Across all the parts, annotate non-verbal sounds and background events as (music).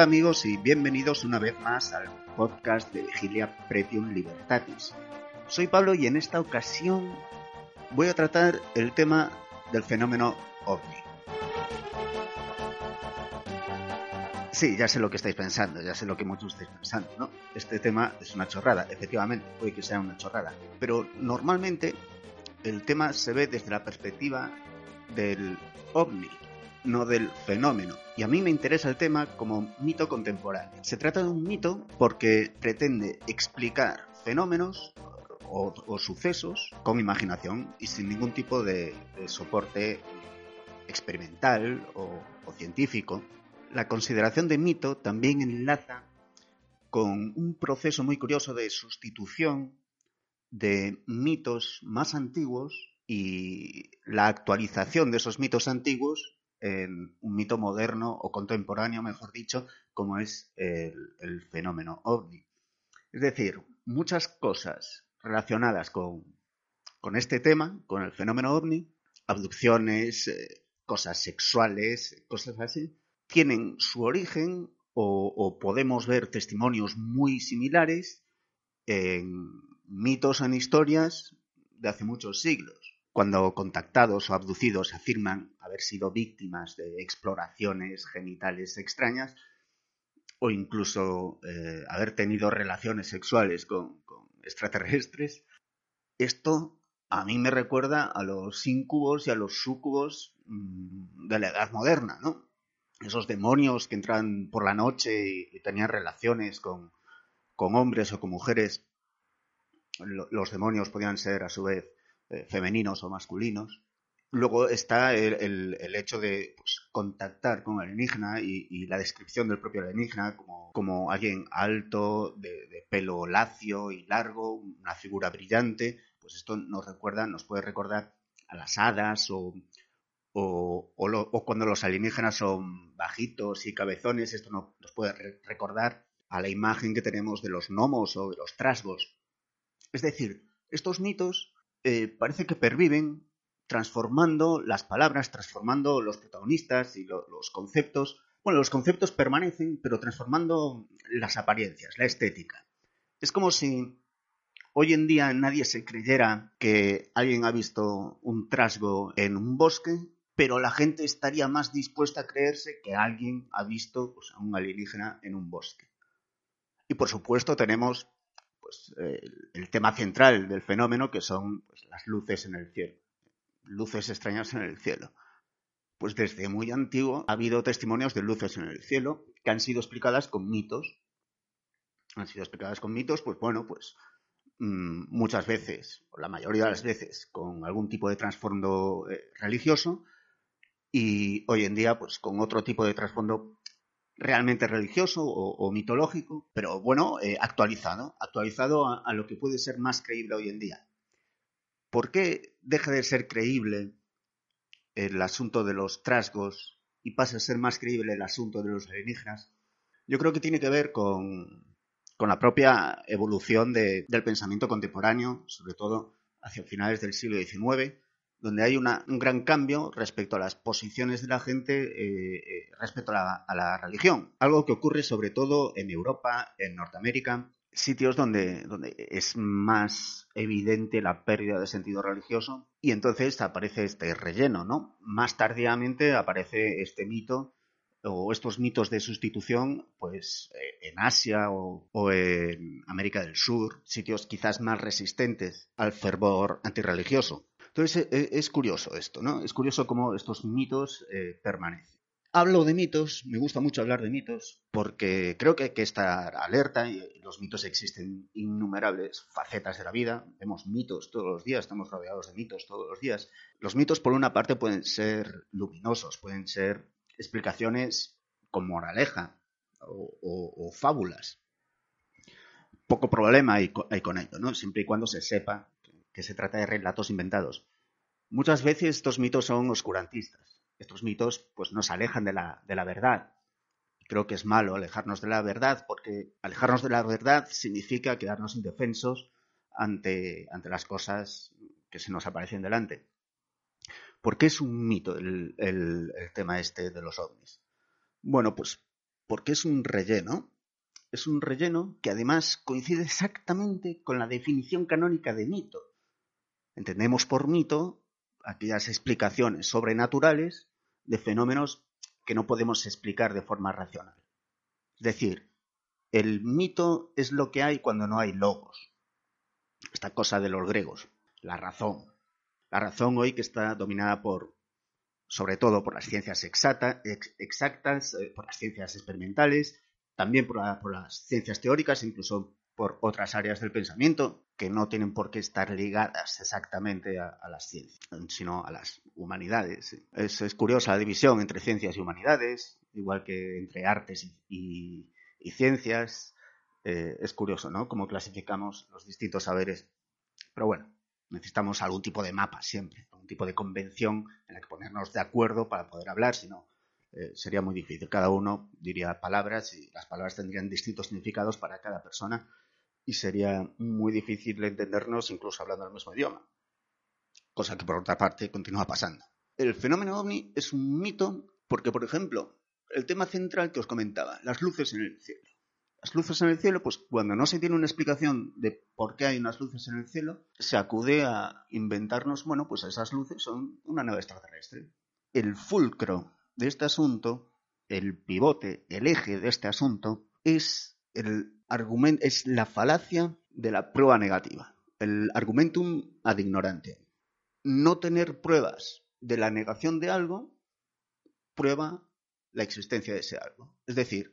Hola amigos y bienvenidos una vez más al podcast de Vigilia Pretium Libertatis. Soy Pablo y en esta ocasión voy a tratar el tema del fenómeno ovni. Sí, ya sé lo que estáis pensando, ya sé lo que muchos estáis pensando, ¿no? Este tema es una chorrada, efectivamente, puede que sea una chorrada, pero normalmente el tema se ve desde la perspectiva del ovni, no del fenómeno. Y a mí me interesa el tema como mito contemporáneo. Se trata de un mito porque pretende explicar fenómenos o, sucesos con imaginación y sin ningún tipo de, de soporte experimental o, o científico. La consideración de mito también enlaza con un proceso muy curioso de sustitución de mitos más antiguos y la actualización de esos mitos antiguos en un mito moderno o contemporáneo, mejor dicho, como es el, el fenómeno ovni. Es decir, muchas cosas relacionadas con, con, este tema, con el fenómeno ovni, abducciones, eh, cosas sexuales, cosas así, tienen su origen o, o podemos ver testimonios muy similares en mitos en historias de hace muchos siglos cuando contactados o abducidos afirman haber sido víctimas de exploraciones genitales extrañas o incluso eh, haber tenido relaciones sexuales con, extraterrestres, esto a mí me recuerda a los incubos y a los sucubos mmm, de la edad moderna, ¿no? Esos demonios que entran por la noche y, y tenían relaciones con, con hombres o con mujeres. Los demonios podían ser a su vez eh, femeninos o masculinos. Luego está el, hecho de pues, contactar con el alienígena y, la descripción del propio alienígena como, alguien alto, de, pelo lacio y largo, una figura brillante. Pues esto nos recuerda, nos puede recordar a las hadas o, o, cuando los alienígenas son bajitos y cabezones. Esto no, nos puede re recordar a la imagen que tenemos de los gnomos o de los trasgos. Es decir, estos mitos eh, parece que perviven transformando las palabras, transformando los protagonistas y lo, los conceptos. Bueno, los conceptos permanecen, pero transformando las apariencias, la estética. Es como si hoy en día nadie se creyera que alguien ha visto un trasgo en un bosque, pero la gente estaría más dispuesta a creerse que alguien ha visto a un alienígena en un bosque. Y por supuesto tenemos pues, el, el, tema central del fenómeno, que son pues, las luces en el cielo, luces extrañas en el cielo. Pues desde muy antiguo ha habido testimonios de luces en el cielo que han sido explicadas con mitos. Han sido explicadas con mitos, pues bueno, pues mmm, muchas veces, o la mayoría de las veces, con algún tipo de trasfondo eh, religioso, y hoy en día, pues con otro tipo de trasfondo realmente religioso o, mitológico, pero bueno, eh, actualizado, actualizado a, lo que puede ser más creíble hoy en día. ¿Por qué deja de ser creíble el asunto de los trasgos y pasa a ser más creíble el asunto de los alienígenas? Yo creo que tiene que ver con, con la propia evolución de, del pensamiento contemporáneo, sobre todo hacia finales del siglo XIX, donde hay una, un gran cambio respecto a las posiciones de la gente eh, eh, respecto a la, religión. Algo que ocurre sobre todo en Europa, en Norteamérica, sitios donde, es más evidente la pérdida de sentido religioso y entonces aparece este relleno, ¿no? Más tardíamente aparece este mito o estos mitos de sustitución, pues eh, en Asia o, en América del Sur, sitios quizás más resistentes al fervor antirreligioso. Entonces es, es curioso esto, ¿no? Es curioso cómo estos mitos eh, permanecen. Hablo de mitos, me gusta mucho hablar de mitos, porque creo que hay que estar alerta y los mitos existen innumerables facetas de la vida. Vemos mitos todos los días, estamos rodeados de mitos todos los días. Los mitos, por una parte, pueden ser luminosos, pueden ser explicaciones con moraleja o fábulas. Poco problema hay, hay, con ello, ¿no? Siempre y cuando se sepa que se trata de relatos inventados. Muchas veces estos mitos son oscurantistas estos mitos pues, nos alejan de la, de la verdad. Creo que es malo alejarnos de la verdad porque alejarnos de la verdad significa quedarnos indefensos ante, ante las cosas que se nos aparecen delante. ¿Por qué es un mito el, el, el tema este de los ovnis? Bueno, pues porque es un relleno. Es un relleno que además coincide exactamente con la definición canónica de mito. Entendemos por mito aquellas explicaciones sobrenaturales de fenómenos que no podemos explicar de forma racional. Es decir, el mito es lo que hay cuando no hay logos. Esta cosa de los griegos, la razón. La razón hoy que está dominada por, sobre todo por las ciencias exacta, ex, exactas, eh, por las ciencias experimentales, también por, por, las ciencias teóricas, incluso por otras áreas del pensamiento que no tienen por qué estar ligadas exactamente a, las ciencias, sino a las humanidades. Es, curiosa la división entre ciencias y humanidades, igual que entre artes y ciencias. Eh, es curioso, ¿no? Cómo clasificamos los distintos saberes. Pero bueno, necesitamos algún tipo de mapa siempre, algún tipo de convención en la que ponernos de acuerdo para poder hablar, si no, eh, sería muy difícil. Cada uno diría palabras y las palabras tendrían distintos significados para cada persona y sería muy difícil entendernos incluso hablando el mismo idioma. Cosa que por otra parte continúa pasando. El fenómeno ovni es un mito porque, por ejemplo, el tema central que os comentaba, las luces en el cielo. Las luces en el cielo, pues cuando no se tiene una explicación de por qué hay unas luces en el cielo, se acude a inventarnos, bueno, pues esas luces son una nave extraterrestre. El fulcro de este asunto, el pivote, el eje de este asunto, es el es la falacia de la prueba negativa, el argumentum ad ignorante. No tener pruebas de la negación de algo prueba la existencia de ese algo. Es decir,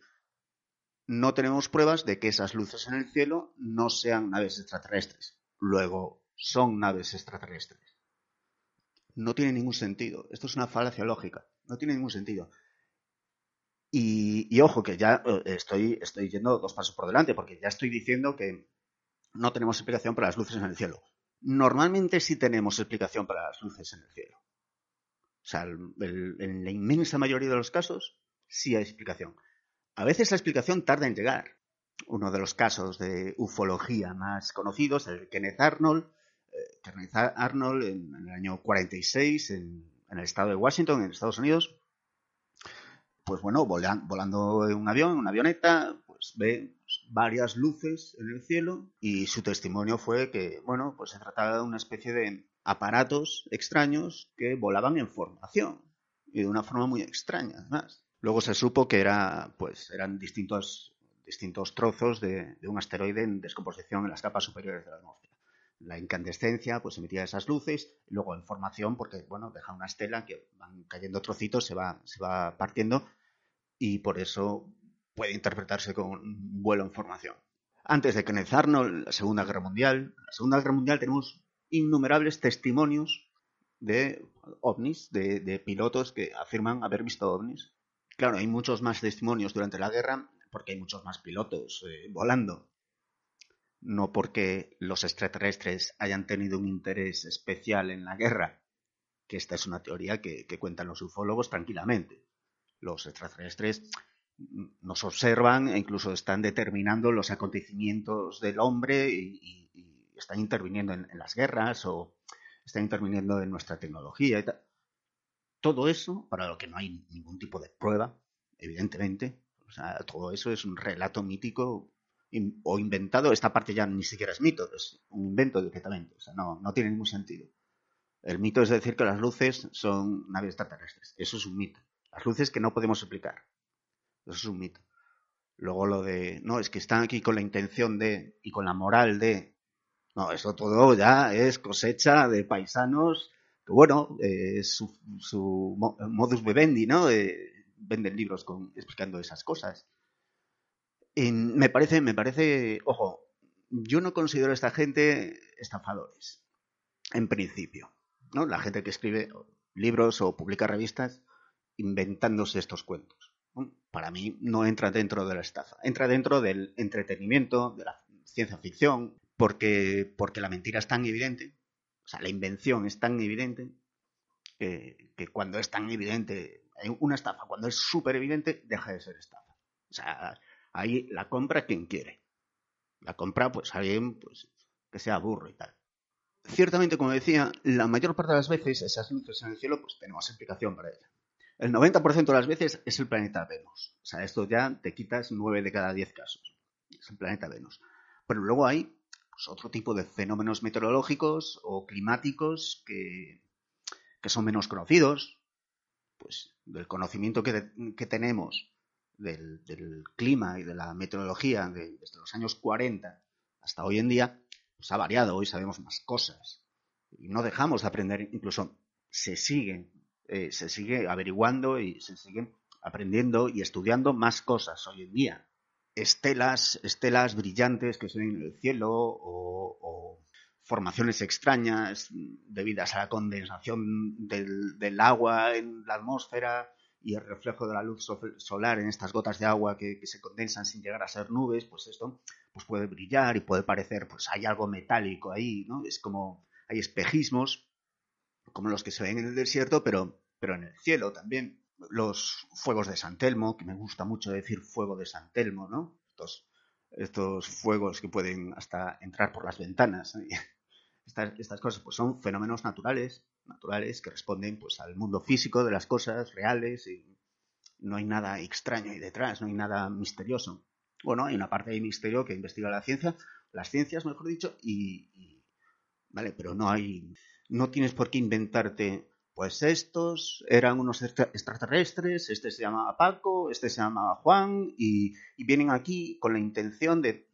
no tenemos pruebas de que esas luces en el cielo no sean naves extraterrestres. Luego, son naves extraterrestres. No tiene ningún sentido. Esto es una falacia lógica. No tiene ningún sentido. Y, ojo, que ya eh, estoy, estoy yendo dos pasos por delante, porque ya estoy diciendo que no tenemos explicación para las luces en el cielo. Normalmente sí tenemos explicación para las luces en el cielo. O sea, en la inmensa mayoría de los casos sí hay explicación. A veces la explicación tarda en llegar. Uno de los casos de ufología más conocidos, el Kenneth Arnold, eh, Kenneth Arnold en, el año 46 en, en el estado de Washington, en Estados Unidos, pues bueno, volan, volando en un avión, en una avioneta, pues ve varias luces en el cielo y su testimonio fue que, bueno, pues se trataba de una especie de aparatos extraños que volaban en formación y de una forma muy extraña, además. Luego se supo que era, pues, eran distintos, distintos trozos de, de un asteroide en descomposición en las capas superiores de la atmósfera la incandescencia pues emitía esas luces, luego en formación, porque bueno, deja una estela que van cayendo trocitos, se va, se va partiendo, y por eso puede interpretarse como un vuelo en formación. Antes de Kenneth Arnold, la Segunda Guerra Mundial, la Segunda Guerra Mundial tenemos innumerables testimonios de ovnis, de, pilotos que afirman haber visto ovnis. Claro, hay muchos más testimonios durante la guerra porque hay muchos más pilotos eh, volando no porque los extraterrestres hayan tenido un interés especial en la guerra, que esta es una teoría que cuentan los ufólogos tranquilamente. Los extraterrestres nos observan e incluso están determinando los acontecimientos del hombre y, están interviniendo en, en, las guerras o están interviniendo en nuestra tecnología y tal. Todo eso, para lo que no hay ningún tipo de prueba, evidentemente, o sea, todo eso es un relato mítico o inventado, esta parte ya ni siquiera es mito, es un invento directamente, o sea, no, no tiene ningún sentido. El mito es decir que las luces son naves extraterrestres, eso es un mito. Las luces que no podemos explicar, Eso es un mito. Luego lo de, no, es que están aquí con la intención de y con la moral de. No, eso todo ya es cosecha de paisanos que, bueno, eh, su, modus vivendi, ¿no? Eh, venden libros con, explicando esas cosas. me parece, me parece, ojo, yo no considero a esta gente estafadores, en principio. ¿no? La gente que escribe libros o publica revistas inventándose estos cuentos. Para mí no entra dentro de la estafa, entra dentro del entretenimiento, de la ciencia ficción, porque, porque la mentira es tan evidente, o sea, la invención es tan evidente, que, cuando es tan evidente, una estafa, cuando es súper evidente, deja de ser estafa. O sea, ahí la compra quien quiere. La compra, pues alguien pues, que sea burro y tal. Ciertamente, como decía, la mayor parte de las veces esas luces en el cielo, pues tenemos explicación para ella. El 90% de las veces es el planeta Venus. O sea, esto ya te quitas 9 de cada 10 casos. Es el planeta Venus. Pero luego hay pues, otro tipo de fenómenos meteorológicos o climáticos que, que son menos conocidos. Pues del conocimiento que, que tenemos del, del, clima y de la meteorología de, desde los años 40 hasta hoy en día, pues ha variado. Hoy sabemos más cosas. Y no dejamos de aprender, incluso se sigue, eh, se sigue averiguando y se sigue aprendiendo y estudiando más cosas hoy en día. Estelas, estelas brillantes que ven en el cielo o, formaciones extrañas debidas a la condensación del, del agua en la atmósfera, y el reflejo de la luz solar en estas gotas de agua que, se condensan sin llegar a ser nubes, pues esto pues puede brillar y puede parecer, pues hay algo metálico ahí, ¿no? Es como, hay espejismos, como los que se ven en el desierto, pero, pero en el cielo también. Los fuegos de San Telmo, que me gusta mucho decir fuego de San Telmo, ¿no? Estos, estos fuegos que pueden hasta entrar por las ventanas. (laughs) Estas, estas cosas pues son fenómenos naturales naturales que responden pues al mundo físico de las cosas reales y no hay nada extraño ahí detrás, no hay nada misterioso. Bueno, hay una parte de misterio que investiga la ciencia, las ciencias, mejor dicho, y, vale, pero no hay, no tienes por qué inventarte, pues estos eran unos extraterrestres, este se llamaba Paco, este se llamaba Juan, y, vienen aquí con la intención de,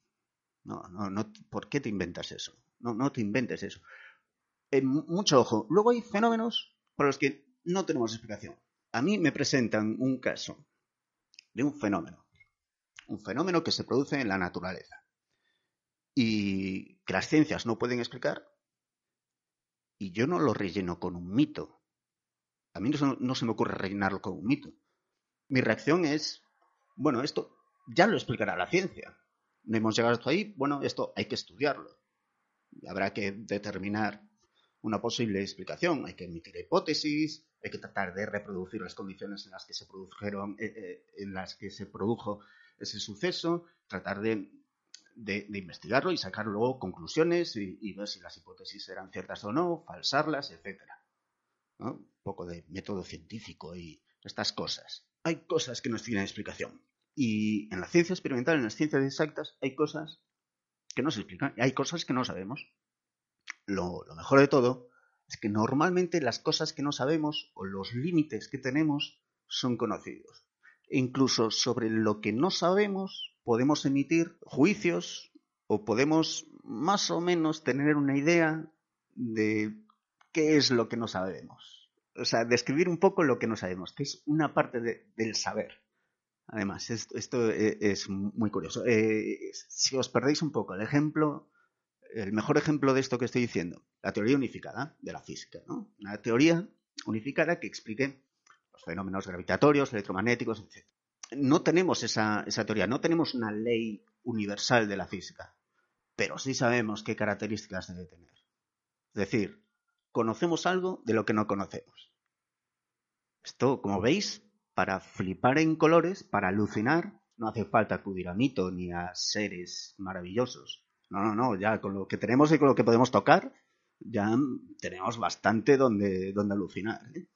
no, no, no, ¿por qué te inventas eso? No, no te inventes eso. Eh, mucho ojo. Luego hay fenómenos para los que no tenemos explicación. A mí me presentan un caso de un fenómeno. Un fenómeno que se produce en la naturaleza. Y que las ciencias no pueden explicar. Y yo no lo relleno con un mito. A mí no, no se me ocurre rellenarlo con un mito. Mi reacción es, bueno, esto ya lo explicará la ciencia. No hemos llegado hasta ahí, bueno, esto hay que estudiarlo. Y habrá que determinar una posible explicación. Hay que emitir hipótesis, hay que tratar de reproducir las condiciones en las que se produjeron, eh, eh, en las que se produjo ese suceso, tratar de, investigarlo y sacar luego conclusiones y, ver si las hipótesis eran ciertas o no, falsarlas, etc. Un poco de método científico y estas cosas. Hay cosas que no tienen explicación. Y en la ciencia experimental, en las ciencias exactas, hay cosas que no se explican y hay cosas que no sabemos lo, mejor de todo es que normalmente las cosas que no sabemos o los límites que tenemos son conocidos. E incluso sobre lo que no sabemos podemos emitir juicios o podemos más o menos tener una idea de qué es lo que no sabemos. O sea, describir un poco lo que no sabemos, que es una parte del saber. Además, esto, e, es, muy curioso. Eh, si os perdéis un poco el ejemplo, el mejor ejemplo de esto que estoy diciendo, la teoría unificada de la física, ¿no? Una teoría unificada que explique los fenómenos gravitatorios, electromagnéticos, etc. No tenemos esa, esa teoría, no tenemos una ley universal de la física, pero sí sabemos qué características debe tener. Es decir, conocemos algo de lo que no conocemos. Esto, como veis, para flipar en colores, para alucinar, no hace falta acudir a mito ni a seres maravillosos. No, no, no, ya con lo que tenemos y con lo que podemos tocar, ya tenemos bastante donde, donde alucinar. ¿eh?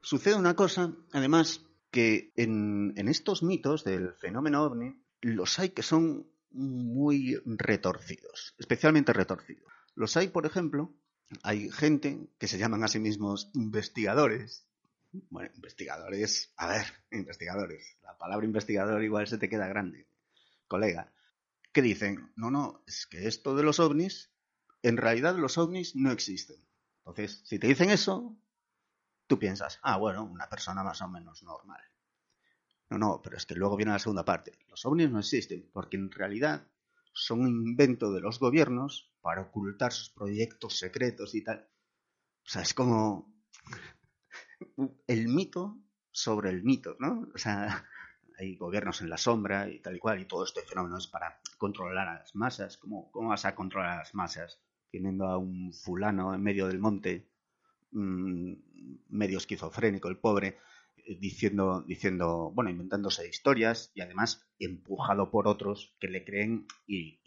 Sucede una cosa, además, que en, estos mitos del fenómeno ovni, los hay que son muy retorcidos, especialmente retorcidos. Los hay, por ejemplo, hay gente que se llaman a sí mismos investigadores, Bueno, investigadores, a ver, investigadores. La palabra investigador igual se te queda grande, colega. Que dicen, no, no, es que esto de los ovnis, en realidad los ovnis no existen. Entonces, si te dicen eso, tú piensas, ah, bueno, una persona más o menos normal. No, no, pero es que luego viene la segunda parte. Los ovnis no existen, porque en realidad son un invento de los gobiernos para ocultar sus proyectos secretos y tal. O sea, es como el mito sobre el mito, ¿no? O sea, hay gobiernos en la sombra y tal y cual, y todo este fenómeno es para controlar a las masas. ¿Cómo, cómo vas a controlar a las masas? Teniendo a un fulano en medio del monte, mmm, medio esquizofrénico, el pobre, eh, diciendo, diciendo, bueno, inventándose historias y además empujado por otros que le creen y,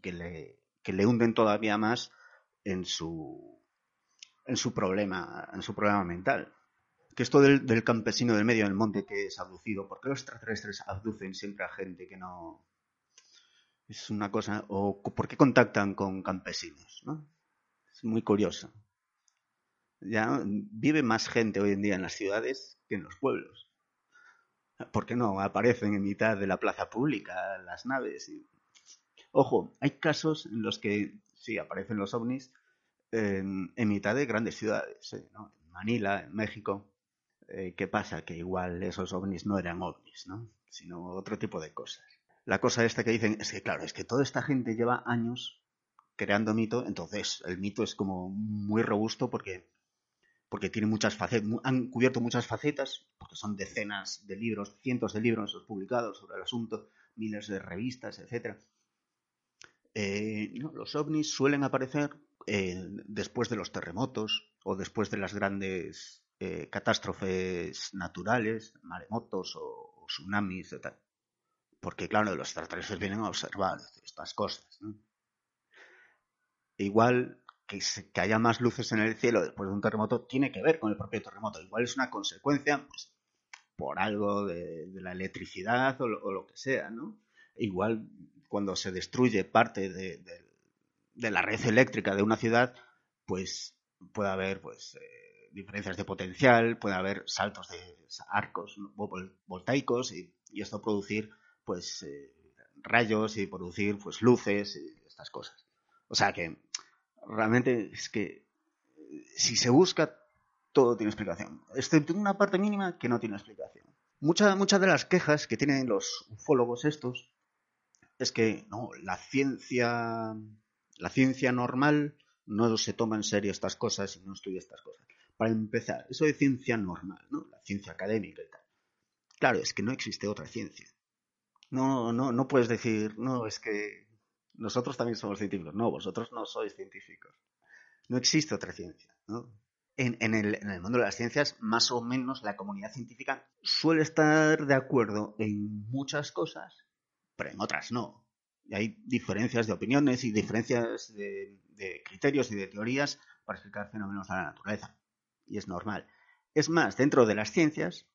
que, le, que le hunden todavía más en su en su problema, en su problema mental. Que esto del, del campesino del medio del monte que es abducido, ¿por qué los extraterrestres abducen siempre a gente que no, es una cosa, o por qué contactan con campesinos, ¿no? Es muy curioso. Ya vive más gente hoy en día en las ciudades que en los pueblos. ¿Por qué no aparecen en mitad de la plaza pública las naves? Y... Ojo, hay casos en los que sí aparecen los ovnis en, mitad de grandes ciudades, ¿eh? Manila, en México. Eh, ¿Qué pasa? Que igual esos ovnis no eran ovnis, ¿no? Sino otro tipo de cosas la cosa esta que dicen es que, claro, es que toda esta gente lleva años creando mito, entonces el mito es como muy robusto porque, porque tiene muchas facetas, han cubierto muchas facetas, porque son decenas de libros, cientos de libros publicados sobre el asunto, miles de revistas, etc. Eh, los ovnis suelen aparecer eh, después de los terremotos o después de las grandes eh, catástrofes naturales, maremotos o, tsunamis, etc porque claro, los extraterrestres vienen a observar estas cosas. ¿no? Igual que, se, que, haya más luces en el cielo después de un terremoto tiene que ver con el propio terremoto. Igual es una consecuencia, pues, por algo de, la electricidad o lo, o lo, que sea, ¿no? Igual cuando se destruye parte de, la red eléctrica de una ciudad, pues puede haber, pues, eh, diferencias de potencial, puede haber saltos de arcos voltaicos y, y esto producir pues eh, rayos y producir pues luces y estas cosas. O sea que realmente es que si se busca todo tiene explicación, excepto una parte mínima que no tiene explicación. Muchas muchas de las quejas que tienen los ufólogos estos es que no, la ciencia la ciencia normal no se toma en serio estas cosas y no estudia estas cosas. Para empezar, eso de ciencia normal, ¿no? La ciencia académica y tal. Claro, es que no existe otra ciencia. No, no, no puedes decir, no, es que nosotros también somos científicos. No, vosotros no sois científicos. No existe otra ciencia. ¿no? En, en, el, mundo de las ciencias, más o menos la comunidad científica suele estar de acuerdo en muchas cosas, pero en otras no. Y hay diferencias de opiniones y diferencias de, de criterios y de teorías para explicar fenómenos de la naturaleza. Y es normal. Es más, dentro de las ciencias,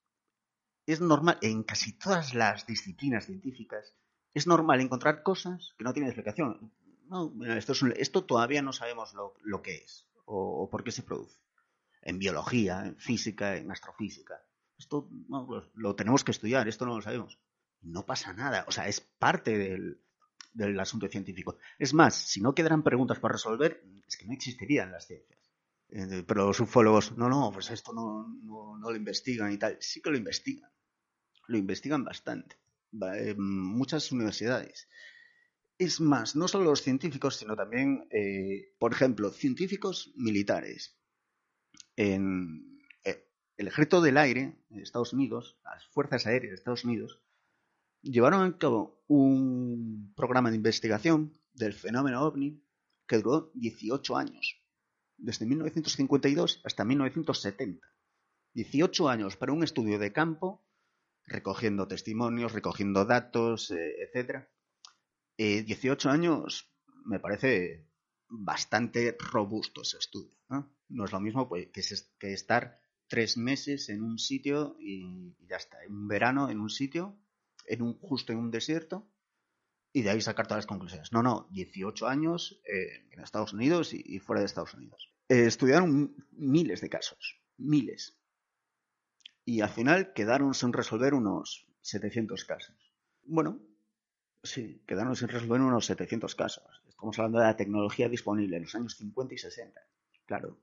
es normal, en casi todas las disciplinas científicas, es normal encontrar cosas que no tienen explicación. No, esto, es un, esto todavía no sabemos lo, que es o, por qué se produce. En biología, en física, en astrofísica. Esto no, lo, lo, tenemos que estudiar, esto no lo sabemos. No pasa nada, o sea, es parte del, asunto científico. Es más, si no quedaran preguntas para resolver, es que no existirían las ciencias. Eh, pero los ufólogos, no, no, pues esto no, no lo investigan y tal. Sí que lo investigan lo investigan bastante. En muchas universidades. Es más, no solo los científicos, sino también, eh, por ejemplo, científicos militares. En eh, el ejército del aire de Estados Unidos, las fuerzas aéreas de Estados Unidos, llevaron a cabo un programa de investigación del fenómeno ovni que duró 18 años, desde 1952 hasta 1970. 18 años para un estudio de campo recogiendo testimonios, recogiendo datos, eh, etc. Eh, 18 años me parece bastante robusto ese estudio. ¿no? No es lo mismo pues, que, estar tres meses en un sitio y, ya está. Un verano en un sitio, en un, justo en un desierto, y de ahí sacar todas las conclusiones. No, no, 18 años eh, en Estados Unidos y, y, fuera de Estados Unidos. Eh, estudiaron miles de casos, miles. Y al final quedaron sin resolver unos 700 casos. Bueno, sí, quedaron sin resolver unos 700 casos. Estamos hablando de la tecnología disponible en los años 50 y 60. Claro,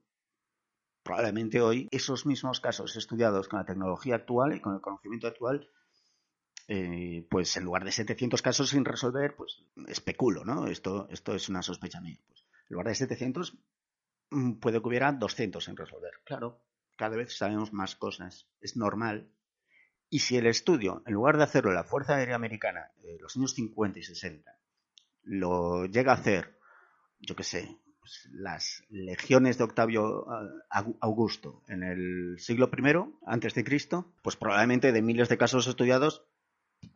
probablemente hoy esos mismos casos estudiados con la tecnología actual y con el conocimiento actual, eh, pues en lugar de 700 casos sin resolver, pues especulo, ¿no? Esto, esto es una sospecha mía. Pues, en lugar de 700, mm, puede que hubiera 200 sin resolver. Claro, cada vez sabemos más cosas. Es normal. Y si el estudio, en lugar de hacerlo la Fuerza Aérea Americana en los años 50 y 60, lo llega a hacer, yo qué sé, pues, las legiones de Octavio eh, Augusto en el siglo I antes de Cristo, pues probablemente de miles de casos estudiados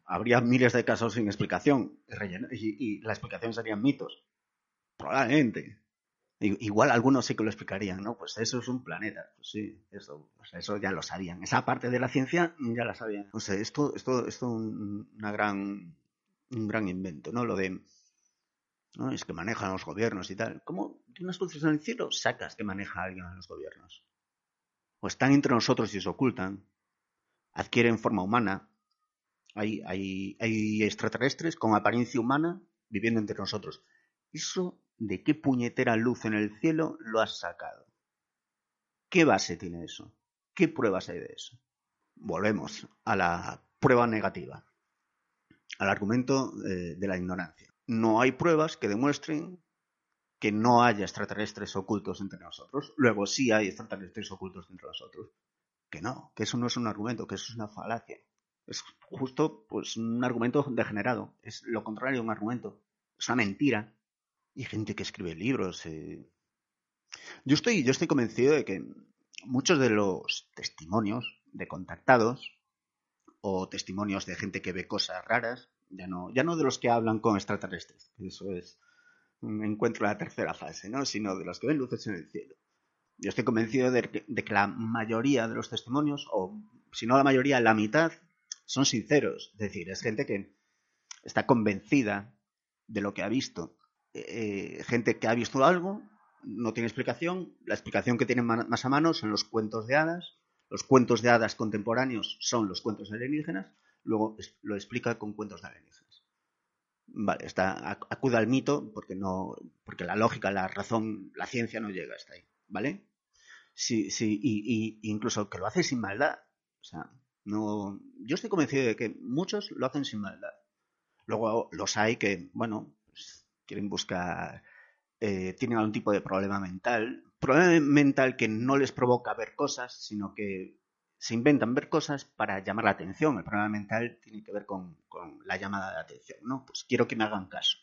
habría miles de casos sin explicación y la explicación serían mitos. Probablemente. Igual algunos sí que lo explicarían, ¿no? Pues eso es un planeta. Pues sí, eso, pues eso ya lo sabían. Esa parte de la ciencia ya la sabían. O sea, esto, esto, esto es un, una gran, un gran invento, ¿no? Lo de, ¿no? Es que manejan los gobiernos y tal. ¿Cómo de unas luces en el cielo sacas que maneja alguien a los gobiernos? O están entre nosotros y se ocultan. Adquieren forma humana. Hay, hay, hay extraterrestres con apariencia humana viviendo entre nosotros. Eso de qué puñetera luz en el cielo lo has sacado. ¿Qué base tiene eso? ¿Qué pruebas hay de eso? Volvemos a la prueba negativa, al argumento eh, de la ignorancia. No hay pruebas que demuestren que no haya extraterrestres ocultos entre nosotros. Luego sí hay extraterrestres ocultos entre nosotros. Que no, que eso no es un argumento, que eso es una falacia. Es justo pues un argumento degenerado. Es lo contrario de un argumento. Es una mentira y gente que escribe libros. Eh. Yo, estoy, yo estoy convencido de que muchos de los testimonios de contactados o testimonios de gente que ve cosas raras, ya no, ya no de los que hablan con extraterrestres, eso es un encuentro la tercera fase, ¿no? sino de los que ven luces en el cielo. Yo estoy convencido de que, de que la mayoría de los testimonios, o si no la mayoría, la mitad, son sinceros. Es decir, es gente que está convencida de lo que ha visto eh, gente que ha visto algo, no tiene explicación. La explicación que tienen más a mano son los cuentos de hadas. Los cuentos de hadas contemporáneos son los cuentos alienígenas. Luego lo explica con cuentos de alienígenas. Vale, está, acude al mito porque no, porque la lógica, la razón, la ciencia no llega hasta ahí, ¿vale? Sí, sí, y, y incluso que lo hace sin maldad. O sea, no, yo estoy convencido de que muchos lo hacen sin maldad. Luego los hay que, bueno, quieren buscar, eh, tienen algún tipo de problema mental, problema mental que no les provoca ver cosas, sino que se inventan ver cosas para llamar la atención. El problema mental tiene que ver con, la llamada de atención, ¿no? Pues quiero que me hagan caso.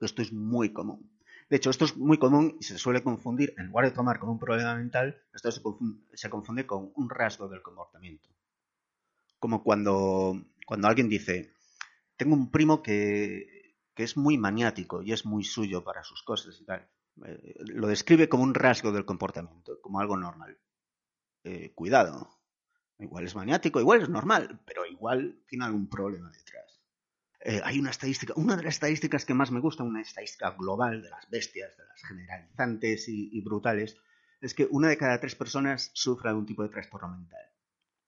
Esto es muy común. De hecho, esto es muy común y se suele confundir, en lugar de tomar como un problema mental, esto se confunde, se confunde con un rasgo del comportamiento. Como cuando, cuando alguien dice, tengo un primo que que es muy maniático y es muy suyo para sus cosas y tal. Eh, lo describe como un rasgo del comportamiento, como algo normal. Eh, cuidado. Igual es maniático, igual es normal, pero igual tiene algún problema detrás. Eh, hay una estadística, una de las estadísticas que más me gusta, una estadística global de las bestias, de las generalizantes y, brutales, es que una de cada tres personas sufre algún tipo de trastorno mental.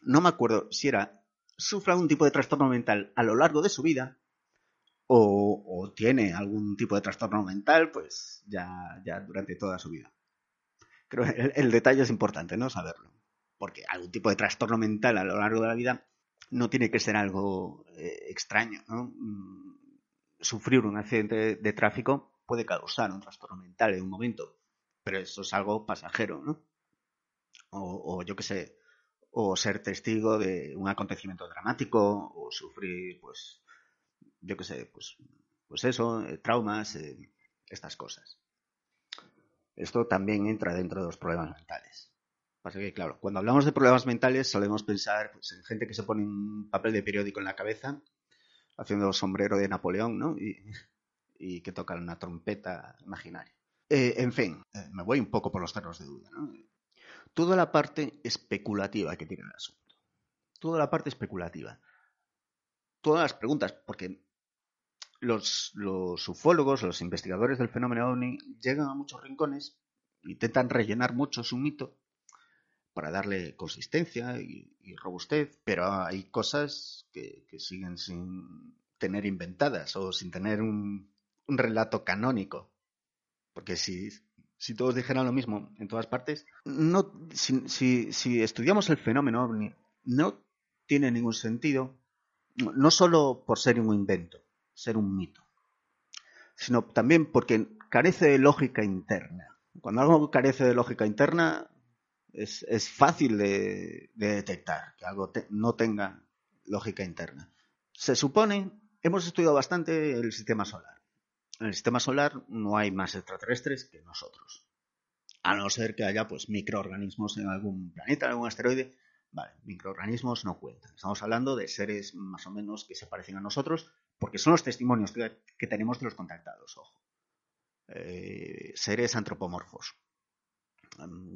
No me acuerdo si era sufre algún tipo de trastorno mental a lo largo de su vida o, tiene algún tipo de trastorno mental, pues ya, ya durante toda su vida. Creo que el, detalle es importante, ¿no? Saberlo. Porque algún tipo de trastorno mental a lo largo de la vida no tiene que ser algo eh, extraño, ¿no? Mm, sufrir un accidente de, tráfico puede causar un trastorno mental en un momento, pero eso es algo pasajero, ¿no? O, o yo qué sé, o ser testigo de un acontecimiento dramático, o sufrir, pues, yo qué sé, pues, pues eso, eh, traumas, eh, estas cosas. Esto también entra dentro de los problemas mentales. Pasa que, claro, cuando hablamos de problemas mentales solemos pensar pues, en gente que se pone un papel de periódico en la cabeza, haciendo sombrero de Napoleón, ¿no? Y, que toca una trompeta imaginaria. Eh, en fin, me voy un poco por los terrenos de duda, ¿no? Toda la parte especulativa que tiene el asunto. Toda la parte especulativa. Todas las preguntas, porque los, ufólogos, los investigadores del fenómeno OVNI llegan a muchos rincones, intentan rellenar mucho su mito, para darle consistencia y, robustez, pero hay cosas que, siguen sin tener inventadas o sin tener un, un relato canónico. Porque si, si, todos dijeran lo mismo en todas partes, no, si, si, si estudiamos el fenómeno ovni, no tiene ningún sentido, no solo por ser un invento, ser un mito, sino también porque carece de lógica interna. Cuando algo carece de lógica interna, es, es fácil de, de, detectar que algo no tenga lógica interna. Se supone, hemos estudiado bastante el sistema solar. En el sistema solar no hay más extraterrestres que nosotros. A no ser que haya pues microorganismos en algún planeta, en algún asteroide. Vale, microorganismos no cuentan. Estamos hablando de seres más o menos que se parecen a nosotros, porque son los testimonios que, tenemos de los contactados, ojo. Eh, seres antropomorfos.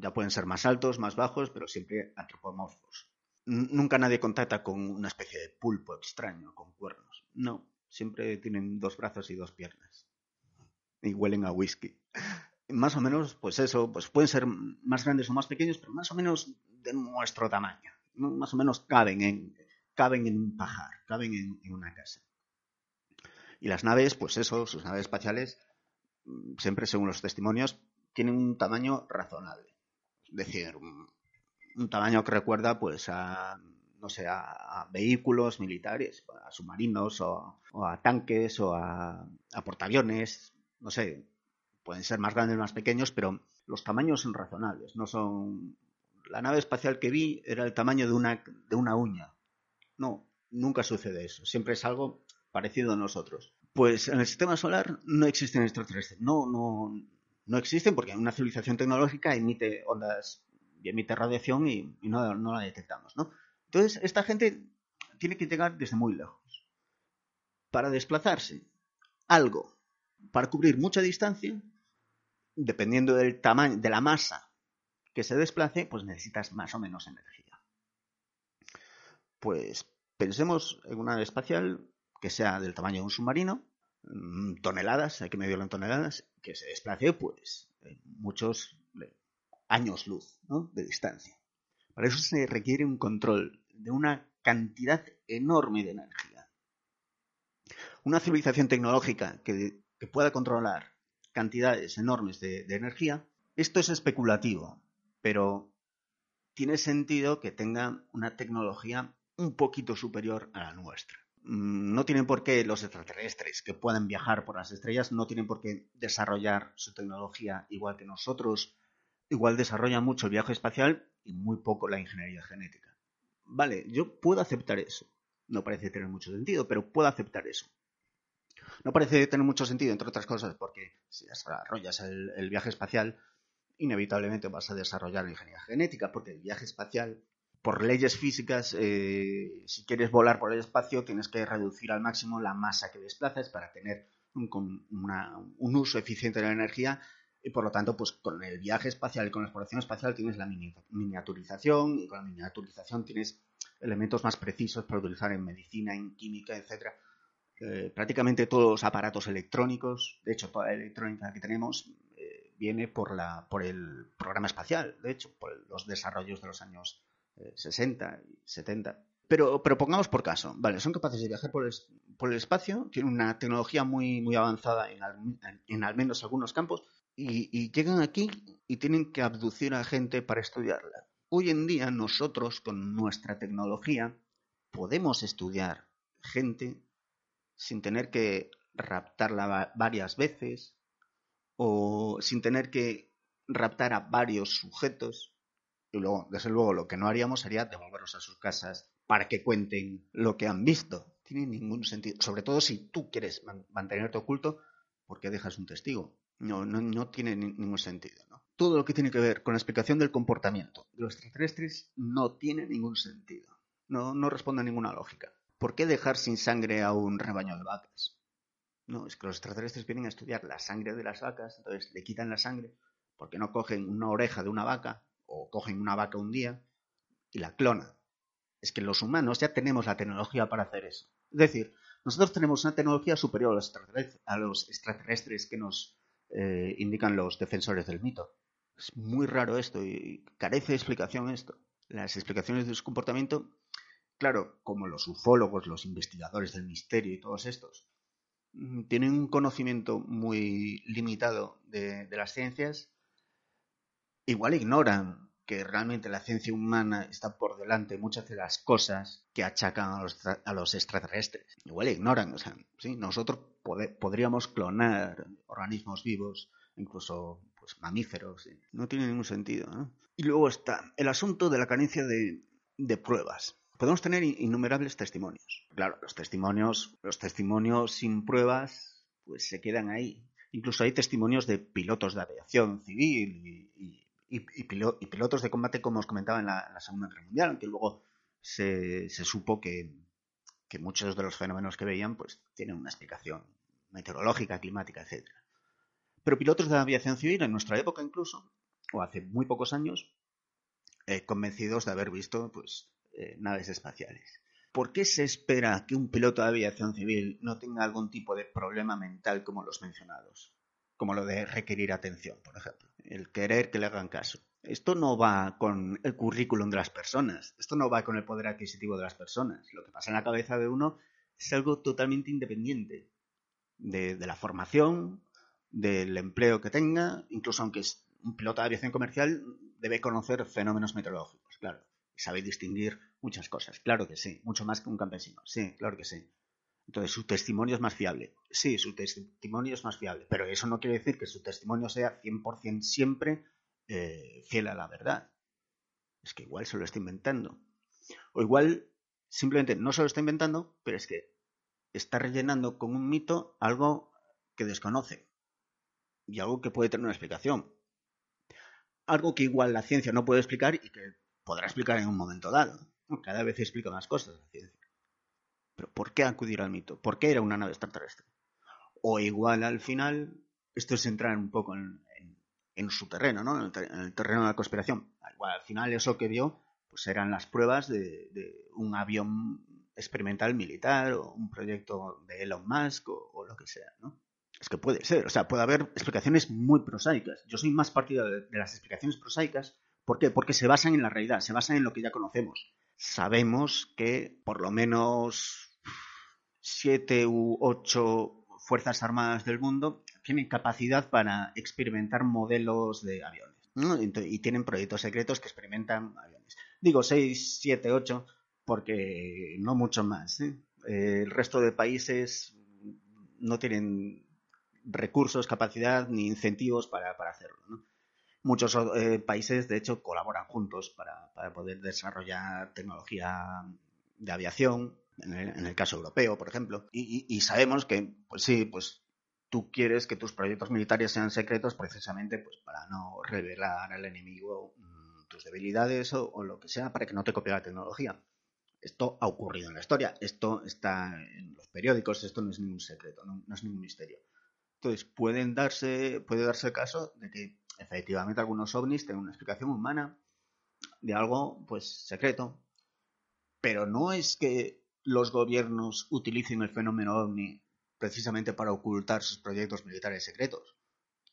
Ya pueden ser más altos, más bajos, pero siempre antropomorfos. Nunca nadie contacta con una especie de pulpo extraño, con cuernos. No, siempre tienen dos brazos y dos piernas. Y huelen a whisky. Más o menos, pues eso, pues pueden ser más grandes o más pequeños, pero más o menos de nuestro tamaño. Más o menos caben en, caben en un pajar, caben en, en una casa. Y las naves, pues eso, sus naves espaciales, siempre según los testimonios, tienen un tamaño razonable. Es decir, un, un tamaño que recuerda pues a no sé, a, vehículos militares, a submarinos o, o a tanques o a, a, portaaviones, no sé, pueden ser más grandes, más pequeños, pero los tamaños son razonables, no son... La nave espacial que vi era el tamaño de una, de una uña. No, nunca sucede eso, siempre es algo parecido a nosotros. Pues en el sistema solar no existen extraterrestres, no, no, no existen porque una civilización tecnológica emite ondas y emite radiación y, no, no, la detectamos, ¿no? Entonces, esta gente tiene que llegar desde muy lejos. Para desplazarse, algo, para cubrir mucha distancia, dependiendo del tamaño, de la masa que se desplace, pues necesitas más o menos energía. Pues pensemos en una nave espacial que sea del tamaño de un submarino, toneladas, hay que medirlo en toneladas, que se desplace pues muchos años luz ¿no? de distancia. Para eso se requiere un control de una cantidad enorme de energía. Una civilización tecnológica que, que pueda controlar cantidades enormes de, de, energía, esto es especulativo, pero tiene sentido que tenga una tecnología un poquito superior a la nuestra. No tienen por qué los extraterrestres que puedan viajar por las estrellas, no tienen por qué desarrollar su tecnología igual que nosotros. Igual desarrollan mucho el viaje espacial y muy poco la ingeniería genética vale, yo puedo aceptar eso. No parece tener mucho sentido, pero puedo aceptar eso. No parece tener mucho sentido, entre otras cosas, porque si desarrollas el, el viaje espacial, inevitablemente vas a desarrollar la ingeniería genética, porque el viaje espacial, por leyes físicas, eh, si quieres volar por el espacio, tienes que reducir al máximo la masa que desplazas para tener un, una, un uso eficiente de la energía y por lo tanto, pues con el viaje espacial y con la exploración espacial tienes la miniaturización y con la miniaturización tienes elementos más precisos para utilizar en medicina, en química, etc. Eh, prácticamente todos los aparatos electrónicos, de hecho la electrónica que tenemos eh, viene por, la, por el programa espacial, de hecho, por los desarrollos de los años 60 y 70. Pero, pero, pongamos por caso, vale, son capaces de viajar por el, por el espacio, tienen una tecnología muy, muy avanzada en, al, en al menos algunos campos, y, llegan aquí y tienen que abducir a gente para estudiarla. Hoy en día nosotros con nuestra tecnología podemos estudiar gente sin tener que raptarla varias veces o sin tener que raptar a varios sujetos. Y luego, desde luego, lo que no haríamos sería devolverlos a sus casas para que cuenten lo que han visto. Tiene ningún sentido. Sobre todo si tú quieres mantenerte oculto, ¿por qué dejas un testigo? No, no, no tiene ni, ningún sentido. Todo lo que tiene que ver con la explicación del comportamiento de los extraterrestres no tiene ningún sentido. No, no responde a ninguna lógica. ¿Por qué dejar sin sangre a un rebaño de vacas? No, es que los extraterrestres vienen a estudiar la sangre de las vacas, entonces le quitan la sangre porque no cogen una oreja de una vaca o cogen una vaca un día y la clonan. Es que los humanos ya tenemos la tecnología para hacer eso. Es decir, nosotros tenemos una tecnología superior a los extraterrestres, a los extraterrestres que nos eh, indican los defensores del mito. Es muy raro esto y carece de explicación esto. Las explicaciones de su comportamiento, claro, como los ufólogos, los investigadores del misterio y todos estos, mm, tienen un conocimiento muy limitado de, de las ciencias, igual ignoran que realmente la ciencia humana está por delante de muchas de las cosas que achacan a los, a los extraterrestres. Igual ignoran, o sea, ¿sí? nosotros podríamos clonar organismos vivos, incluso pues, mamíferos, no tiene ningún sentido. ¿no? Y luego está el asunto de la carencia de, de pruebas. Podemos tener in- innumerables testimonios. Claro, los testimonios, los testimonios sin pruebas, pues se quedan ahí. Incluso hay testimonios de pilotos de aviación civil y, y- y- y pilo- y pilotos de combate, como os comentaba en la, Segunda Guerra Mundial, aunque luego se, se supo que, que muchos de los fenómenos que veían pues tienen una explicación meteorológica, climática, etc. Pero pilotos de aviación civil, en nuestra época incluso, o hace muy pocos años, eh, convencidos de haber visto pues, eh, naves espaciales. ¿Por qué se espera que un piloto de aviación civil no tenga algún tipo de problema mental como los mencionados? Como lo de requerir atención, por ejemplo. El querer que le hagan caso. Esto no va con el currículum de las personas. Esto no va con el poder adquisitivo de las personas. Lo que pasa en la cabeza de uno es algo totalmente independiente de, la formación, del empleo que tenga, incluso aunque es un piloto de aviación comercial, debe conocer fenómenos meteorológicos, claro. Sabe distinguir muchas cosas, claro que sí, mucho más que un campesino, sí, claro que sí. Entonces, su testimonio es más fiable. Sí, su testimonio es más fiable, pero eso no quiere decir que su testimonio sea 100% siempre eh, fiel a la verdad. Es que igual se lo está inventando. O igual simplemente no se lo está inventando, pero es que está rellenando con un mito algo que desconoce y algo que puede tener una explicación. Algo que igual la ciencia no puede explicar y que podrá explicar en un momento dado. Cada vez explica más cosas la ciencia. Pero ¿por qué acudir al mito? ¿Por qué era una nave extraterrestre? O igual al final, esto es entrar un poco en, su terreno, ¿no? En el, ter en el, terreno de la conspiración. Igual al final eso que vio, pues eran las pruebas de, un avión experimental militar o un proyecto de Elon Musk o, o, lo que sea, ¿no? Es que puede ser, o sea, puede haber explicaciones muy prosaicas. Yo soy más partidario de, de las explicaciones prosaicas. ¿Por qué? Porque se basan en la realidad, se basan en lo que ya conocemos. Sabemos que por lo menos siete u ocho fuerzas armadas del mundo tienen capacidad para experimentar modelos de aviones. Y tienen proyectos secretos que experimentan aviones. Digo seis, siete, ocho, porque no mucho más. ¿eh? El resto de países no tienen recursos, capacidad ni incentivos para, para hacerlo. ¿no? Muchos eh, países, de hecho, colaboran juntos para, para, poder desarrollar tecnología de aviación, en el, en el caso europeo, por ejemplo. Y, sabemos que, pues sí, pues tú quieres que tus proyectos militares sean secretos precisamente pues, para no revelar al enemigo mmm, tus debilidades o, o, lo que sea, para que no te copie la tecnología. Esto ha ocurrido en la historia, esto está en los periódicos, esto no es ningún secreto, no, no es ningún misterio. Entonces, pueden darse, puede darse el caso de que efectivamente algunos ovnis tengan una explicación humana de algo, pues, secreto. Pero no es que los gobiernos utilicen el fenómeno ovni precisamente para ocultar sus proyectos militares secretos.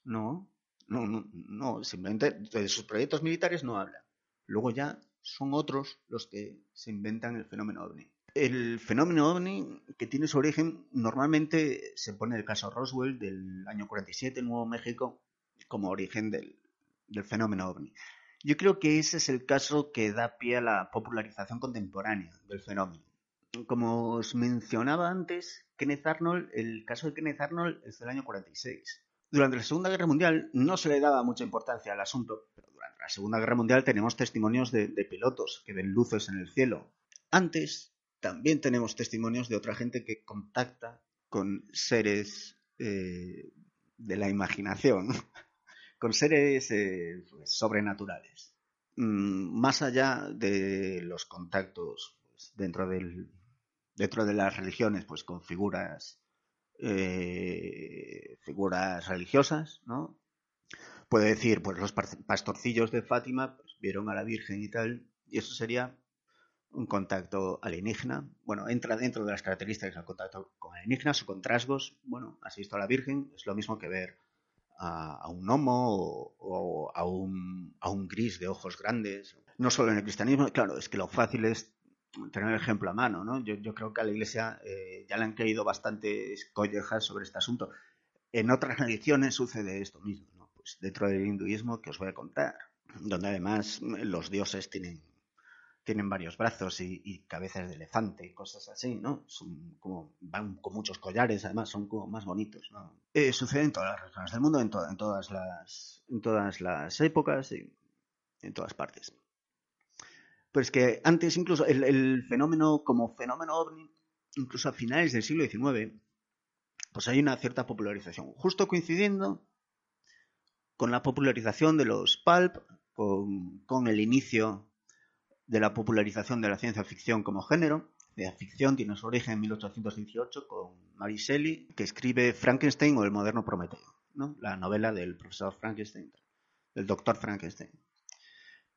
No, no, no, no, simplemente de sus proyectos militares no hablan. Luego ya son otros los que se inventan el fenómeno ovni. El fenómeno ovni, que tiene su origen, normalmente se pone el caso Roswell del año 47 en Nuevo México como origen del, fenómeno ovni. Yo creo que ese es el caso que da pie a la popularización contemporánea del fenómeno. Como os mencionaba antes, Kenneth Arnold, el caso de Kenneth Arnold es del año 46. Durante la Segunda Guerra Mundial no se le daba mucha importancia al asunto, pero durante la Segunda Guerra Mundial tenemos testimonios de, de pilotos que ven luces en el cielo. Antes también tenemos testimonios de otra gente que contacta con seres eh, de la imaginación, con seres eh, pues, sobrenaturales. Mm, más allá de los contactos pues, dentro, del, dentro de las religiones, pues con figuras, eh, figuras religiosas, ¿no? Puede decir, pues los pastorcillos de Fátima pues, vieron a la Virgen y tal, y eso sería un contacto alienígena. Bueno, entra dentro de las características del contacto con alienígenas o con trasgos. Bueno, has visto a la Virgen, es lo mismo que ver a, un gnomo o, o a, un, a un gris de ojos grandes. No solo en el cristianismo, claro, es que lo fácil es tener el ejemplo a mano, ¿no? Yo, yo creo que a la Iglesia eh, ya le han caído bastantes collejas sobre este asunto. En otras religiones sucede esto mismo, ¿no? Pues dentro del hinduismo que os voy a contar, donde además los dioses tienen tienen varios brazos y, y, cabezas de elefante y cosas así, ¿no? Son como, van con muchos collares, además son como más bonitos, ¿no? Eh, sucede en todas las regiones del mundo, en, to en, todas las, en todas las épocas y en todas partes. Pero es que antes incluso el, fenómeno como fenómeno ovni, incluso a finales del siglo XIX, pues hay una cierta popularización, justo coincidiendo con la popularización de los pulp, con el inicio de la popularización de la ciencia ficción como género. La ficción tiene su origen en 1818 con Mary Shelley, que escribe Frankenstein o el moderno Prometeo, ¿no? la novela del profesor Frankenstein, del doctor Frankenstein.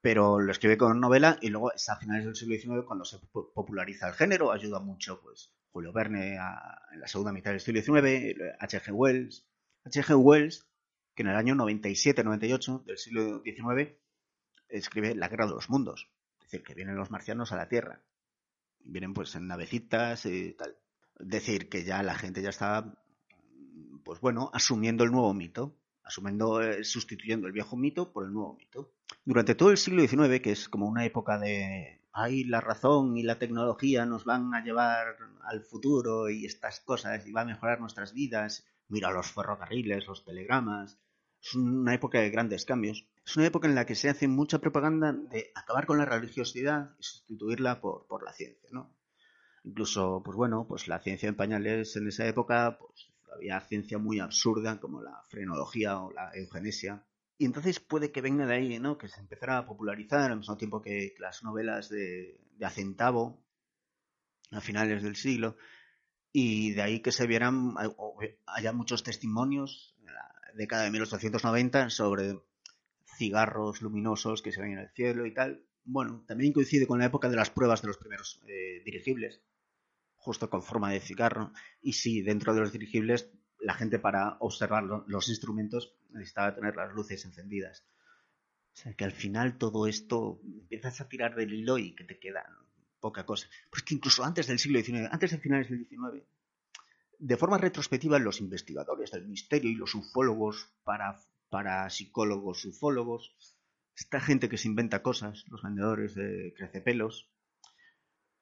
Pero lo escribe con novela y luego es a finales del siglo XIX cuando se populariza el género, ayuda mucho pues Julio Verne en la segunda mitad del siglo XIX, H.G. Wells. H.G. Wells, que en el año 97-98 del siglo XIX escribe La Guerra de los Mundos, que vienen los marcianos a la Tierra. Vienen pues en navecitas y tal. Es decir, que ya la gente ya está, pues bueno, asumiendo el nuevo mito, asumiendo, eh, sustituyendo el viejo mito por el nuevo mito. Durante todo el siglo XIX, que es como una época de, ay, la razón y la tecnología nos van a llevar al futuro y estas cosas y va a mejorar nuestras vidas. Mira los ferrocarriles, los telegramas. Es una época de grandes cambios. Es una época en la que se hace mucha propaganda de acabar con la religiosidad y sustituirla por, por la ciencia, ¿no? Incluso, pues bueno, pues la ciencia en pañales en esa época, pues había ciencia muy absurda como la frenología o la eugenesia. Y entonces puede que venga de ahí, ¿no? Que se empezara a popularizar al mismo tiempo que las novelas de, de Acentavo a finales del siglo. Y de ahí que se vieran, haya muchos testimonios en la década de 1890 sobre cigarros luminosos que se ven en el cielo y tal. Bueno, también coincide con la época de las pruebas de los primeros eh, dirigibles, justo con forma de cigarro. Y sí, dentro de los dirigibles, la gente para observar lo, los instrumentos necesitaba tener las luces encendidas. O sea que al final todo esto empiezas a tirar del hilo y que te queda poca cosa. Pues que incluso antes del siglo XIX, antes de finales del XIX, de forma retrospectiva, los investigadores del misterio y los ufólogos para para psicólogos, ufólogos, esta gente que se inventa cosas, los vendedores de crecepelos,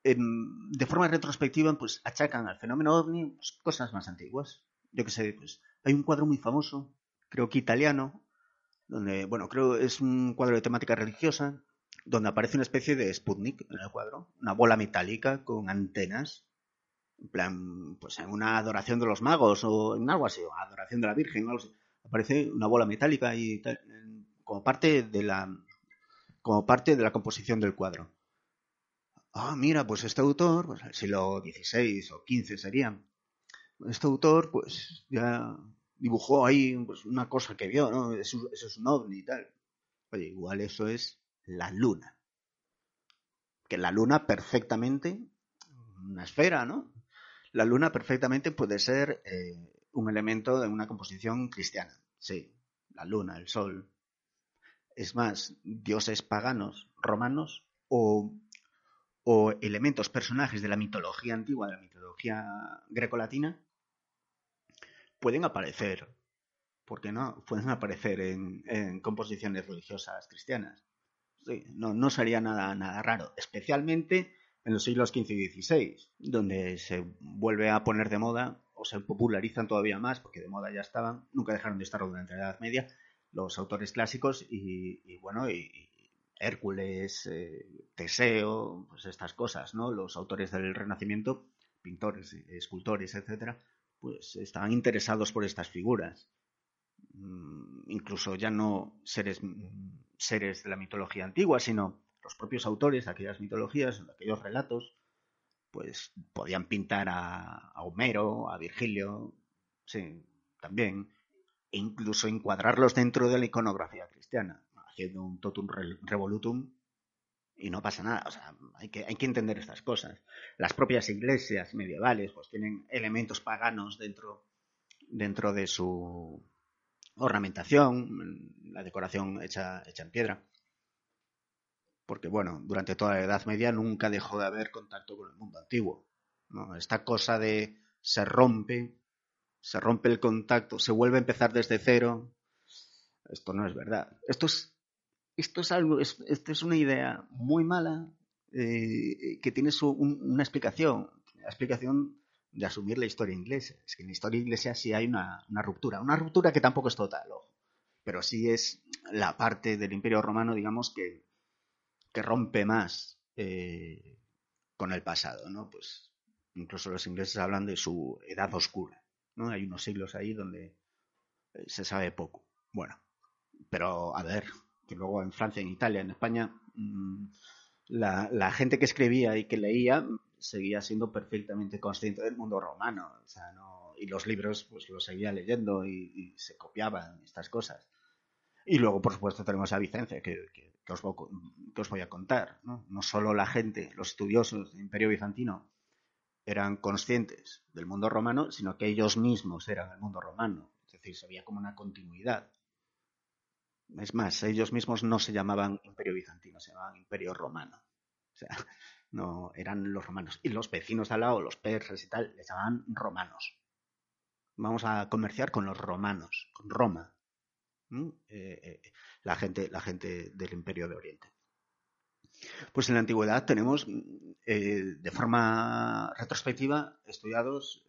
eh, de forma retrospectiva, pues achacan al fenómeno ovni pues, cosas más antiguas. Yo que sé, pues hay un cuadro muy famoso, creo que italiano, donde, bueno, creo es un cuadro de temática religiosa, donde aparece una especie de Sputnik en el cuadro, una bola metálica con antenas, en plan, pues en una adoración de los magos o en algo así, o adoración de la Virgen o algo así aparece una bola metálica y tal, como parte de la como parte de la composición del cuadro. Ah, mira, pues este autor, pues el siglo XVI o XV sería, este autor pues ya dibujó ahí pues, una cosa que vio, ¿no? Eso, eso es un ovni y tal. Oye, igual eso es la luna. Que la luna perfectamente, una esfera, ¿no? La luna perfectamente puede ser eh, un elemento de una composición cristiana. Sí, la luna, el sol. Es más, dioses paganos romanos o, o elementos, personajes de la mitología antigua, de la mitología grecolatina, pueden aparecer, ¿por qué no? Pueden aparecer en, en composiciones religiosas cristianas. Sí, no, no sería nada, nada raro, especialmente en los siglos XV y XVI, donde se vuelve a poner de moda se popularizan todavía más, porque de moda ya estaban, nunca dejaron de estar durante la Edad Media, los autores clásicos y, bueno, y, y Hércules, eh, Teseo, pues estas cosas, ¿no? Los autores del Renacimiento, pintores, escultores, etcétera, pues estaban interesados por estas figuras. Mm, incluso ya no seres, seres de la mitología antigua, sino los propios autores de aquellas mitologías, de aquellos relatos, pues podían pintar a, Homero, a Virgilio, sí, también, e incluso encuadrarlos dentro de la iconografía cristiana, haciendo un totum revolutum y no pasa nada. O sea, hay que, hay que entender estas cosas. Las propias iglesias medievales pues tienen elementos paganos dentro, dentro de su ornamentación, la decoración hecha, hecha en piedra. Porque, bueno, durante toda la Edad Media nunca dejó de haber contacto con el mundo antiguo. Esta cosa de se rompe, se rompe el contacto, se vuelve a empezar desde cero. Esto no es verdad. Esto es, esto es algo, es, esto es una idea muy mala eh, que tiene su, un- una explicación. La explicación de asumir la historia inglesa. Es que en la historia inglesa sí hay una, una ruptura. Una ruptura que tampoco es total, ojo. Pero sí es la parte del Imperio Romano, digamos, que, que rompe más eh, con el pasado, ¿no? Pues incluso los ingleses hablan de su edad oscura, ¿no? Hay unos siglos ahí donde eh, se sabe poco. Bueno, pero a ver, que luego en Francia, en Italia, en España, mm, la, la gente que escribía y que leía seguía siendo perfectamente consciente del mundo romano, o sea, no, y los libros pues los seguía leyendo y, y se copiaban estas cosas. Y luego, por supuesto, tenemos a Vicente, que, que- os, que os voy a contar. ¿no? no solo la gente, los estudiosos del Imperio Bizantino, eran conscientes del mundo romano, sino que ellos mismos eran el mundo romano. Es decir, se veía como una continuidad. Es más, ellos mismos no se llamaban Imperio Bizantino, se llamaban Imperio Romano. O sea, (laughs) no eran los romanos. Y los vecinos de al lado, los persas y tal, les llamaban romanos. Vamos a comerciar con los romanos, con Roma. ¿Mm? Eh, eh, la, gente, la gente del Imperio de Oriente. Pues en la antigüedad tenemos, eh, de forma retrospectiva, estudiados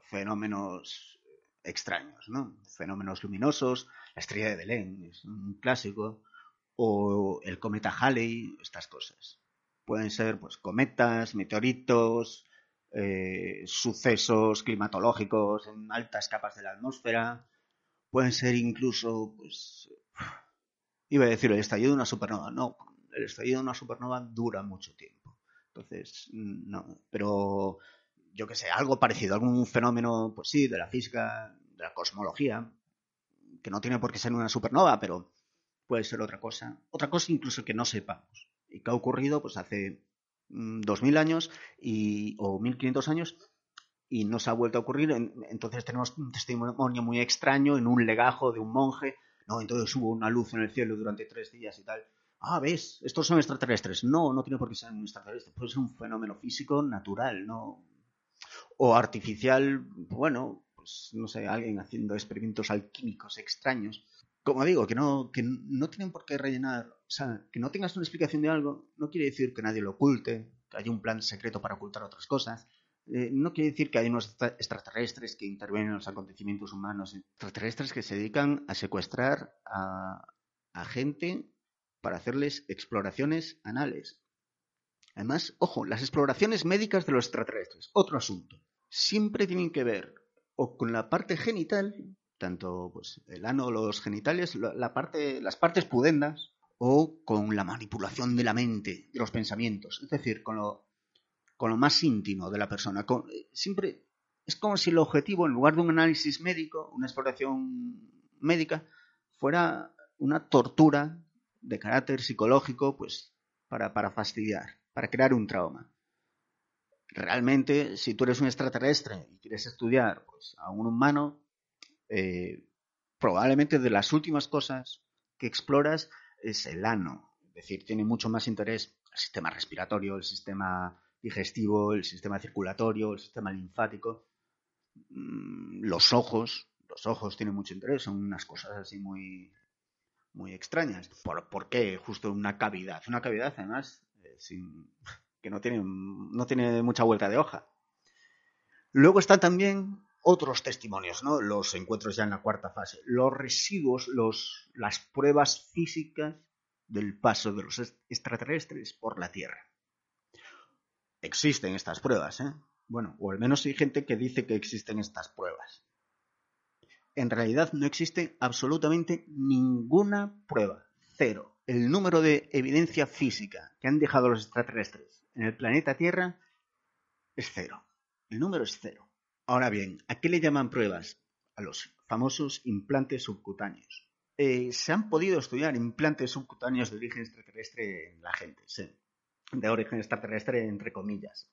fenómenos extraños, ¿no? Fenómenos luminosos, la estrella de Belén es un clásico, o el cometa Halley, estas cosas. Pueden ser pues cometas, meteoritos, sucesos climatológicos en altas capas de la atmósfera, pueden ser incluso, pues, iba a decir el estallido de una supernova, no, el estallido de una supernova dura mucho tiempo. Entonces, mm, no, pero yo que sé, algo parecido, algún fenómeno, pues sí, de la física, de la cosmología, que no tiene por qué ser una supernova, pero puede ser otra cosa, otra cosa incluso que no sepamos. Y que ha ocurrido pues hace mm, 2000 años y, o 1500 años y no se ha vuelto a ocurrir, en- entonces tenemos un testimonio muy extraño en un legajo de un monje, no, entonces hubo una luz en el cielo durante tres días y tal. Ah, ves, estos son extraterrestres. No, no tiene por qué ser un extraterrestre, puede ser un fenómeno físico natural, ¿no? O artificial, bueno, pues no sé, alguien haciendo experimentos alquímicos extraños. Como digo, que no, que no tienen por qué rellenar, o sea, que no tengas una explicación de algo, no quiere decir que nadie lo oculte, que haya un plan secreto para ocultar otras cosas. Eh, no quiere decir que hay unos extra- extraterrestres que intervienen en los acontecimientos humanos, extraterrestres que se dedican a secuestrar a, gente para hacerles exploraciones anales. Además, ojo, las exploraciones médicas de los extraterrestres, otro asunto. Siempre tienen que ver o con la parte genital, tanto pues, el ano, los genitales, la parte, las partes pudendas, o con la manipulación de la mente, de los pensamientos, es decir, con lo, con lo más íntimo de la persona. Con- siempre es como si el objetivo, en lugar de un análisis médico, una exploración médica, fuera una tortura de carácter psicológico, pues, para, para fastidiar, para crear un trauma. Realmente, si tú eres un extraterrestre y quieres estudiar pues, a un humano, eh, probablemente de las últimas cosas que exploras es el ano. Es decir, tiene mucho más interés el sistema respiratorio, el sistema digestivo, el sistema circulatorio, el sistema linfático. Mm, Los ojos, los ojos tienen mucho interés, son unas cosas así muy, muy extrañas. ¿Por, qué justo una cavidad? Una cavidad, además, eh, sin, que no tiene, no tiene mucha vuelta de hoja. Luego están también otros testimonios, ¿no? Los encuentros ya en la cuarta fase. Los residuos, los, las pruebas físicas del paso de los est- extraterrestres por la Tierra. Existen estas pruebas, ¿eh? Bueno, o al menos hay gente que dice que existen estas pruebas. En realidad no existe absolutamente ninguna prueba. Cero. El número de evidencia física que han dejado los extraterrestres en el planeta Tierra es cero. El número es cero. Ahora bien, ¿a qué le llaman pruebas? A los famosos implantes subcutáneos. Eh, se han podido estudiar implantes subcutáneos de origen extraterrestre en la gente, sí. De origen extraterrestre, entre comillas.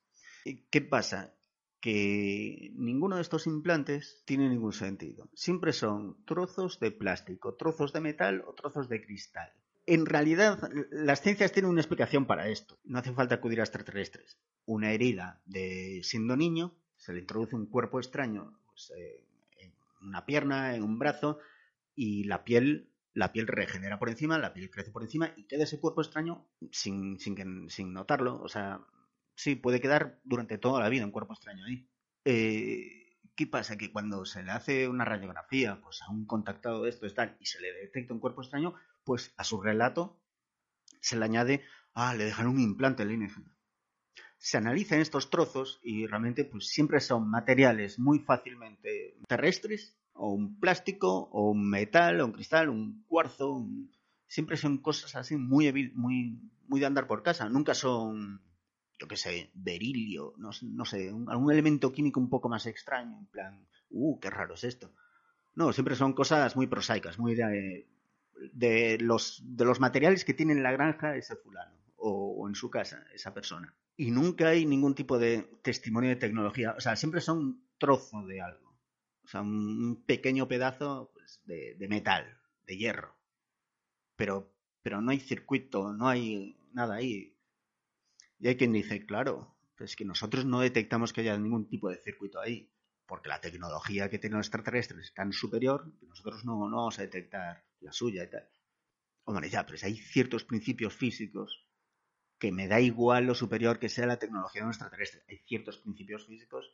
¿Y ¿Qué pasa? que ninguno de estos implantes tiene ningún sentido. Siempre son trozos de plástico, trozos de metal o trozos de cristal. En realidad, las ciencias tienen una explicación para esto. No hace falta acudir a extraterrestres. Una herida de siendo niño, se le introduce un cuerpo extraño pues, eh, en una pierna, en un brazo, y la piel, la piel regenera por encima, la piel crece por encima y queda ese cuerpo extraño sin, sin, sin notarlo. O sea, sí, puede quedar durante toda la vida un cuerpo extraño ahí. Eh, ¿Qué pasa? Que cuando se le hace una radiografía pues, a un contactado de esto tal, y se le detecta un cuerpo extraño, pues a su relato se le añade, ah, le dejan un implante alienígena. Se analizan estos trozos y realmente pues siempre son materiales muy fácilmente terrestres, o un plástico, o un metal, o un cristal, un cuarzo, un- siempre son cosas así muy, muy, muy de andar por casa, nunca son, yo qué sé, berilio, no, no sé, un- algún elemento químico un poco más extraño, en plan, uh, qué raro es esto. No, siempre son cosas muy prosaicas, muy de, los, de los materiales que tiene en la granja ese fulano o, en su casa esa persona. Y nunca hay ningún tipo de testimonio de tecnología. O sea, siempre son trozo de algo. O sea, un, pequeño pedazo pues, de, metal, de hierro. Pero, pero no hay circuito, no hay nada ahí. Y hay quien dice, claro, pues que nosotros no detectamos que haya ningún tipo de circuito ahí porque la tecnología que tienen los extraterrestres es tan superior que nosotros no, no vamos a detectar la suya y tal. Hombre, ya, pero hay ciertos principios físicos que me da igual lo superior que sea la tecnología de un extraterrestre. Hay ciertos principios físicos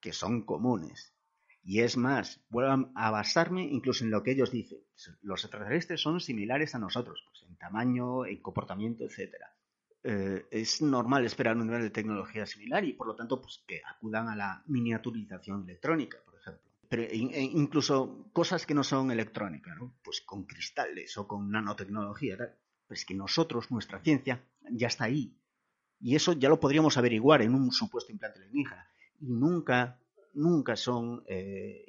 que son comunes. Y es más, vuelvo a basarme incluso en lo que ellos dicen. Los extraterrestres son similares a nosotros, pues en tamaño, en comportamiento, etcétera eh, es normal esperar un nivel de tecnología similar y por lo tanto pues, que acudan a la miniaturización electrónica, por ejemplo. Pero in, e incluso cosas que no son electrónicas, pues con cristales o con nanotecnología, tal. pues que nosotros, nuestra ciencia, ya está ahí. Y eso ya lo podríamos averiguar en un supuesto implante alienígena. Y nunca, nunca son eh,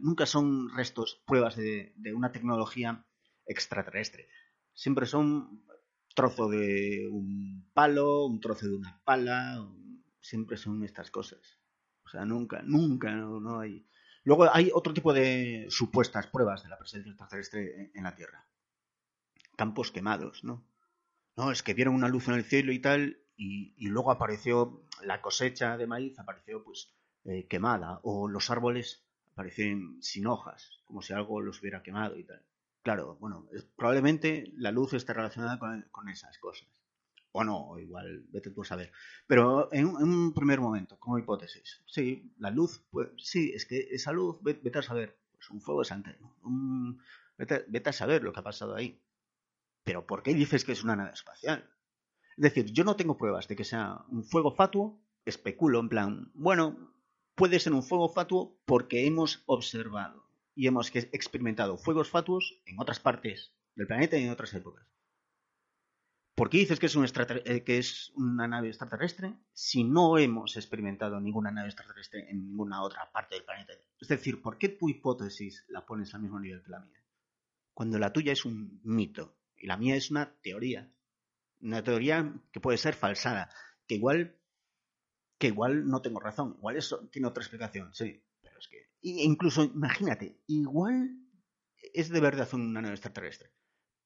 nunca son restos, pruebas de, de una tecnología extraterrestre. Siempre son trozo de un palo, un trozo de una pala, siempre son estas cosas. O sea, nunca, nunca, no, no, hay. Luego hay otro tipo de supuestas pruebas de la presencia extraterrestre en la Tierra. Campos quemados, ¿no? No, es que vieron una luz en el cielo y tal, y luego apareció la cosecha de maíz, apareció pues eh, quemada, o los árboles aparecieron sin hojas, como si algo los hubiera quemado y tal. Claro, bueno, es, probablemente la luz esté relacionada con, esas cosas. O no, igual, vete tú a saber. Pero en, un primer momento, como hipótesis, sí, la luz, pues sí, es que esa luz, vete, vete a saber, pues un fuego de Santero, un, vete, vete, a saber lo que ha pasado ahí. Pero ¿por qué dices que es una nave espacial? Es decir, yo no tengo pruebas de que sea un fuego fatuo, especulo en plan, bueno, puede ser un fuego fatuo porque hemos observado y hemos experimentado fuegos fatuos en otras partes del planeta y en otras épocas. ¿Por qué dices que es, un eh, que es, una nave extraterrestre si no hemos experimentado ninguna nave extraterrestre en ninguna otra parte del planeta? Es decir, ¿por qué tu hipótesis la pones al mismo nivel que la mía? Cuando la tuya es un mito y la mía es una teoría. Una teoría que puede ser falsada, que igual, que igual no tengo razón, igual eso tiene otra explicación, sí. Pero es que incluso, imagínate, igual es de verdad una nave extraterrestre.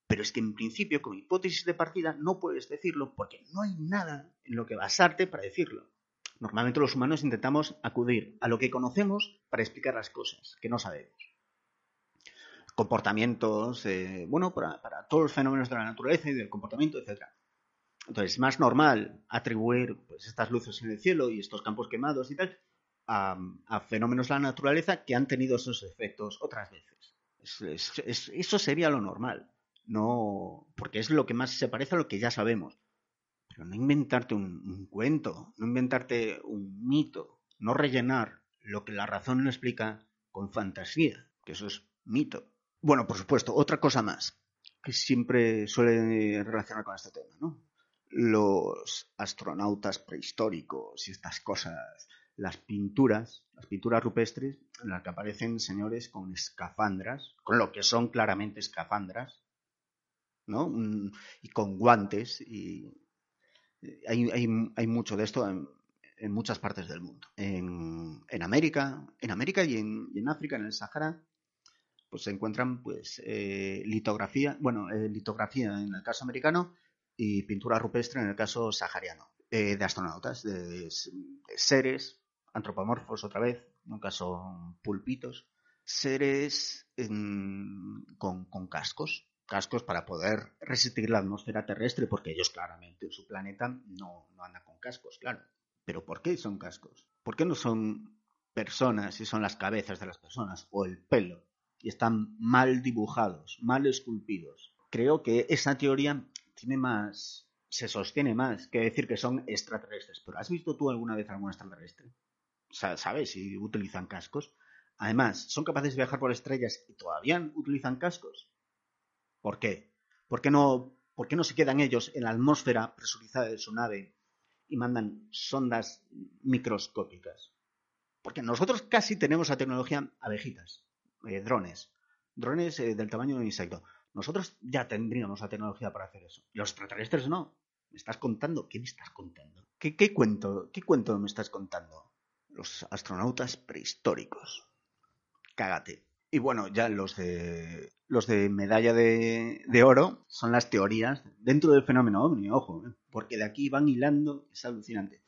Pero es que en principio, como hipótesis de partida, no puedes decirlo porque no hay nada en lo que basarte para decirlo. Normalmente los humanos intentamos acudir a lo que conocemos para explicar las cosas que no sabemos. Comportamientos, eh, bueno, para, para, todos los fenómenos de la naturaleza y del comportamiento, etc. Entonces, es más normal atribuir pues, estas luces en el cielo y estos campos quemados y tal a, a, fenómenos de la naturaleza que han tenido esos efectos otras veces. Es, es, es, eso sería lo normal. No, porque es lo que más se parece a lo que ya sabemos. Pero no inventarte un, un cuento, no inventarte un mito, no rellenar lo que la razón no explica con fantasía, que eso es mito. Bueno, por supuesto, otra cosa más que siempre suele relacionar con este tema, ¿no? Los astronautas prehistóricos y estas cosas las pinturas, las pinturas rupestres, en las que aparecen señores con escafandras, con lo que son claramente escafandras, ¿no? Y con guantes, y hay, hay, hay mucho de esto en, en muchas partes del mundo. En, en América, en América y en, y en, África, en el Sahara, pues se encuentran pues eh, litografía, bueno, eh, litografía en el caso americano y pintura rupestre en el caso sahariano, eh, de astronautas, de, seres antropomorfos otra vez, en un caso pulpitos, seres con, con cascos, cascos para poder resistir la atmósfera terrestre, porque ellos claramente en su planeta no, no andan con cascos, claro. Pero ¿por qué son cascos? ¿Por qué no son personas y son las cabezas de las personas o el pelo? Y están mal dibujados, mal esculpidos. Creo que esa teoría tiene más, se sostiene más que decir que son extraterrestres. Pero ¿has visto tú alguna vez algún extraterrestre? ¿sabes si utilizan cascos? Además, son capaces de viajar por estrellas y todavía utilizan cascos. ¿Por qué? ¿Por qué no, por qué no se quedan ellos en la atmósfera presurizada de su nave y mandan sondas microscópicas? Porque nosotros casi tenemos la tecnología abejitas, eh, drones, drones eh, del tamaño de un insecto. Nosotros ya tendríamos la tecnología para hacer eso. Los extraterrestres no. ¿Me estás contando? ¿Qué me estás contando? ¿Qué, cuento? ¿Qué cuento me estás contando? Los astronautas prehistóricos. Cágate. Y bueno, ya los de los de medalla de, de, oro son las teorías dentro del fenómeno ovni, ojo, ¿eh? porque de aquí van hilando, es alucinante.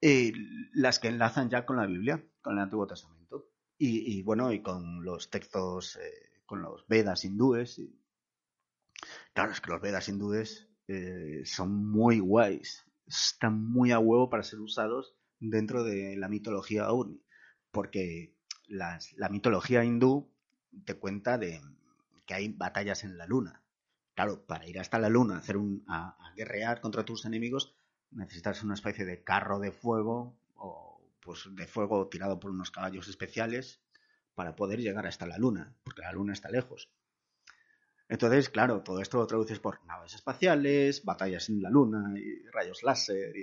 Eh, las que enlazan ya con la Biblia, con el Antiguo Testamento. Y, y bueno, y con los textos, eh, con los Vedas hindúes. Claro, es que los Vedas hindúes eh, son muy guays, están muy a huevo para ser usados dentro de la mitología ovni, porque las, la mitología hindú te cuenta de que hay batallas en la luna. Claro, para ir hasta la luna, hacer un, a, a, guerrear contra tus enemigos, necesitas una especie de carro de fuego o pues de fuego tirado por unos caballos especiales para poder llegar hasta la luna, porque la luna está lejos. Entonces, claro, todo esto lo traduces por naves espaciales, batallas en la luna, y rayos láser.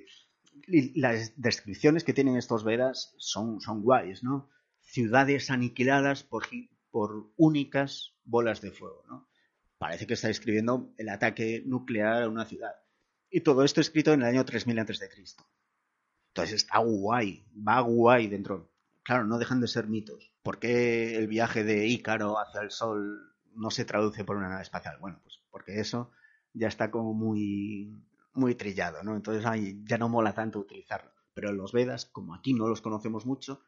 Y, las descripciones que tienen estos Vedas son, son guays, ¿no? Ciudades aniquiladas por, por únicas bolas de fuego, ¿no? Parece que está describiendo el ataque nuclear a una ciudad. Y todo esto escrito en el año 3000 a.C. Entonces está guay, va guay dentro. Claro, no dejan de ser mitos. ¿Por qué el viaje de Ícaro hacia el Sol no se traduce por una nave espacial? Bueno, pues porque eso ya está como muy, muy trillado, ¿no? Entonces ay, ya no mola tanto utilizarlo. Pero los Vedas, como aquí no los conocemos mucho,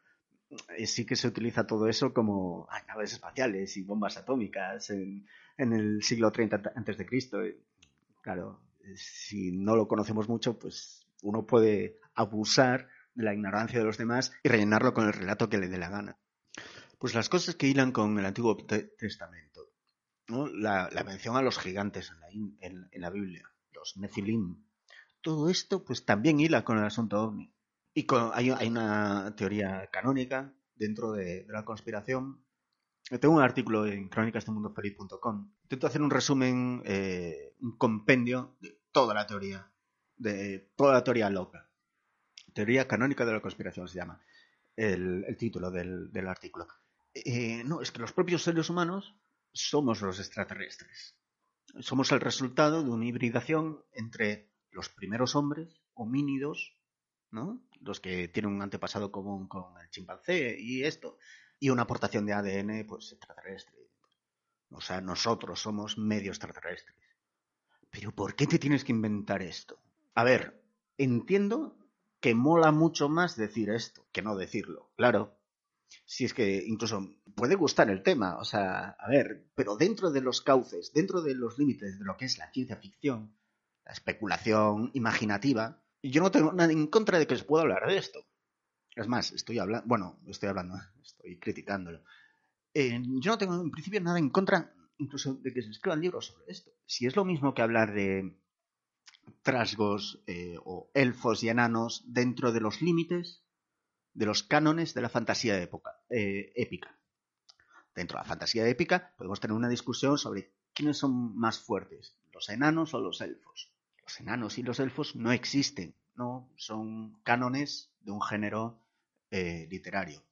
sí que se utiliza todo eso como naves espaciales y bombas atómicas en, en el siglo 30 antes de Cristo. Claro, si no lo conocemos mucho, pues uno puede abusar de la ignorancia de los demás y rellenarlo con el relato que le dé la gana. Pues las cosas que hilan con el Antiguo Testamento, ¿no? la, la, mención a los gigantes en la, en, la Biblia, los Nefilim, todo esto pues también hila con el asunto ovni. Y hay, una teoría canónica dentro de, de, la conspiración. Tengo un artículo en crónicasdemundofeliz.com. Intento hacer un resumen, eh, un compendio de toda la teoría, de toda la teoría loca. Teoría canónica de la conspiración se llama el, título del, del artículo. Eh, no, es que los propios seres humanos somos los extraterrestres. Somos el resultado de una hibridación entre los primeros hombres, homínidos, ¿no? Los que tienen un antepasado común con el chimpancé y esto, y una aportación de ADN, pues extraterrestre. O sea, nosotros somos medio extraterrestres. Pero ¿por qué te tienes que inventar esto? A ver, entiendo que mola mucho más decir esto que no decirlo, claro. Si es que incluso puede gustar el tema, o sea, a ver, pero dentro de los cauces, dentro de los límites de lo que es la ciencia ficción, la especulación imaginativa, yo no tengo nada en contra de que se pueda hablar de esto. Es más, estoy hablando, bueno, estoy hablando, estoy criticándolo. Eh, yo no tengo en principio nada en contra incluso de que se escriban libros sobre esto. Si es lo mismo que hablar de trasgos eh, o elfos y enanos dentro de los límites de los cánones de la fantasía época, eh, épica. Dentro de la fantasía épica podemos tener una discusión sobre quiénes son más fuertes, los enanos o los elfos los enanos y los elfos no existen, no son cánones de un género eh, literario.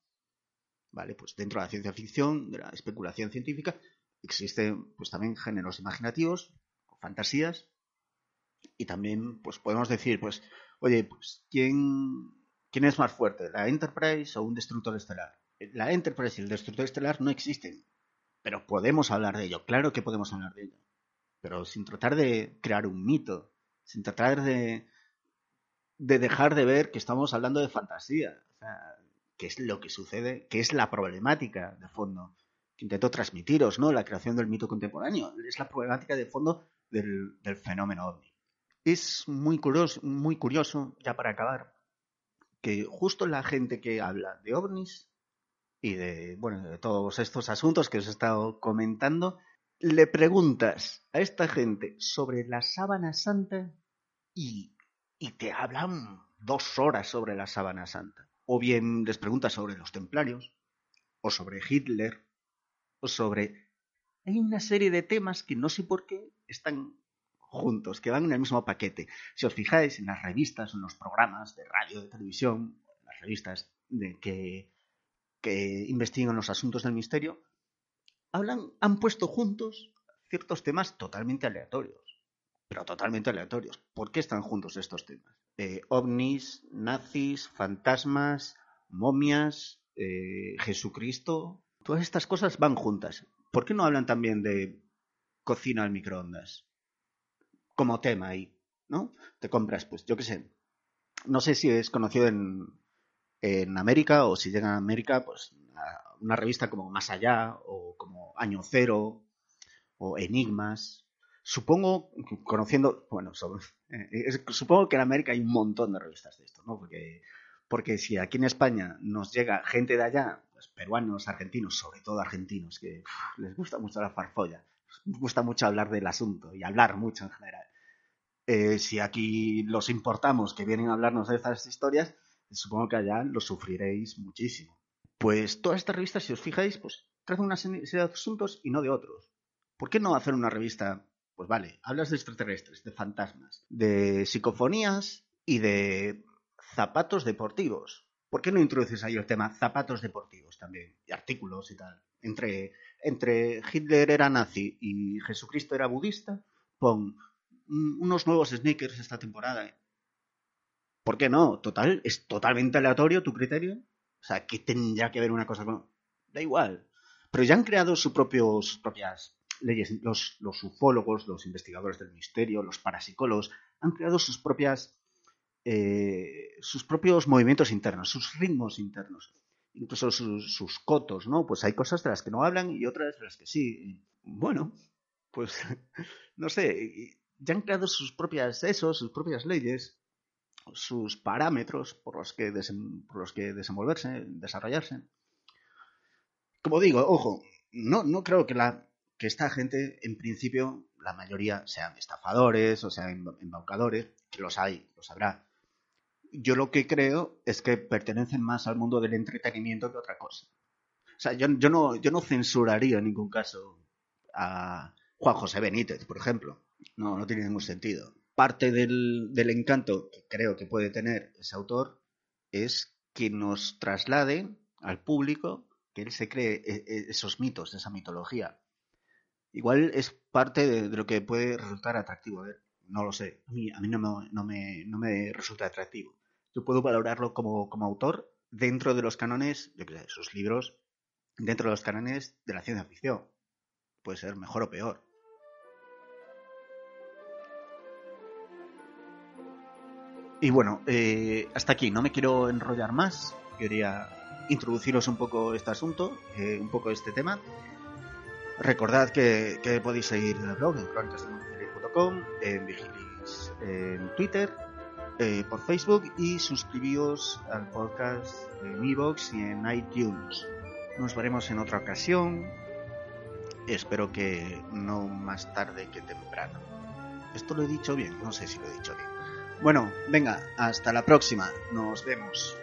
¿Vale? Pues dentro de la ciencia ficción, de la especulación científica, existen pues también géneros imaginativos, fantasías, y también pues podemos decir, pues, oye, pues quién ¿quién es más fuerte, la Enterprise o un destructor estelar? La Enterprise y el destructor estelar no existen, pero podemos hablar de ello, claro que podemos hablar de ello, pero sin tratar de crear un mito, sin tratar de, de dejar de ver que estamos hablando de fantasía, o sea, que es lo que sucede, que es la problemática de fondo que intento transmitiros, ¿no? La creación del mito contemporáneo, es la problemática de fondo del, del fenómeno ovni. Es muy curioso, muy curioso, ya para acabar, que justo la gente que habla de ovnis y de, bueno, de todos estos asuntos que os he estado comentando, le preguntas a esta gente sobre la sábana santa y, y te hablan dos horas sobre la sábana santa. O bien les preguntas sobre los templarios, o sobre Hitler, o sobre... Hay una serie de temas que no sé por qué están juntos, que van en el mismo paquete. Si os fijáis en las revistas, en los programas de radio, de televisión, las revistas de que, que investigan los asuntos del misterio, hablan, han puesto juntos ciertos temas totalmente aleatorios, pero totalmente aleatorios. ¿Por qué están juntos estos temas? Eh, ovnis, nazis, fantasmas, momias, eh, Jesucristo, todas estas cosas van juntas. ¿Por qué no hablan también de cocina al microondas? Como tema ahí, ¿no? Te compras, pues, yo qué sé. No sé si es conocido en, en América o si llega a América, pues, una revista como Más Allá o como Año Cero o Enigmas. Supongo, conociendo, bueno, sobre, eh, supongo que en América hay un montón de revistas de esto, ¿no? Porque, porque si aquí en España nos llega gente de allá, pues peruanos, argentinos, sobre todo argentinos, que les gusta mucho la farfolla, les gusta mucho hablar del asunto y hablar mucho en general. Eh, si aquí los importamos que vienen a hablarnos de estas historias, supongo que allá lo sufriréis muchísimo. Pues todas estas revistas, si os fijáis, pues tratan una serie de asuntos y no de otros. ¿Por qué no hacer una revista? Pues vale, hablas de extraterrestres, de fantasmas, de psicofonías y de zapatos deportivos. ¿Por qué no introduces ahí el tema zapatos deportivos también? Y artículos y tal. Entre, entre Hitler era nazi y Jesucristo era budista, pon unos nuevos sneakers esta temporada. ¿Por qué no? Total, es totalmente aleatorio tu criterio. O sea, ¿qué tendría que ver una cosa con.? Da igual. Pero ya han creado sus, propios, propias leyes. Los, los ufólogos, los investigadores del misterio, los parapsicólogos, han creado sus propias. Eh, sus propios movimientos internos, sus ritmos internos. Incluso sus, sus cotos, ¿no? Pues hay cosas de las que no hablan y otras de las que sí. Bueno, pues (laughs) no sé ya han creado sus propias eso, sus propias leyes, sus parámetros por los que, por los que desenvolverse, desarrollarse. Como digo, ojo, no, no creo que, la, que esta gente, en principio, la mayoría sean estafadores o sean embaucadores, que los hay, los habrá. Yo lo que creo es que pertenecen más al mundo del entretenimiento que otra cosa. O sea, yo, yo, no, yo no censuraría en ningún caso a Juan José Benítez, por ejemplo. No, no tiene ningún sentido. Parte del, encanto que creo que puede tener ese autor es que nos traslade al público que él se cree e, e, esos mitos, esa mitología. Igual es parte de, de lo que puede resultar atractivo. A ver, no lo sé. A mí, a no, me, no, me, resulta atractivo. Yo puedo valorarlo como, como autor dentro de los cánones, yo sé, sus libros, dentro de los cánones de la ciencia ficción. Puede ser mejor o peor. Y bueno, eh, hasta aquí, no me quiero enrollar más, quería introduciros un poco este asunto, eh, un poco este tema. Recordad que, podéis seguir el blog en crónicasdemundial.com, en Vigilis en Twitter, eh, por Facebook y suscribíos al podcast en iVoox y en iTunes. Nos veremos en otra ocasión. Espero que no más tarde que temprano. Esto lo he dicho bien, no sé si lo he dicho bien. Bueno, venga, hasta la próxima. Nos vemos.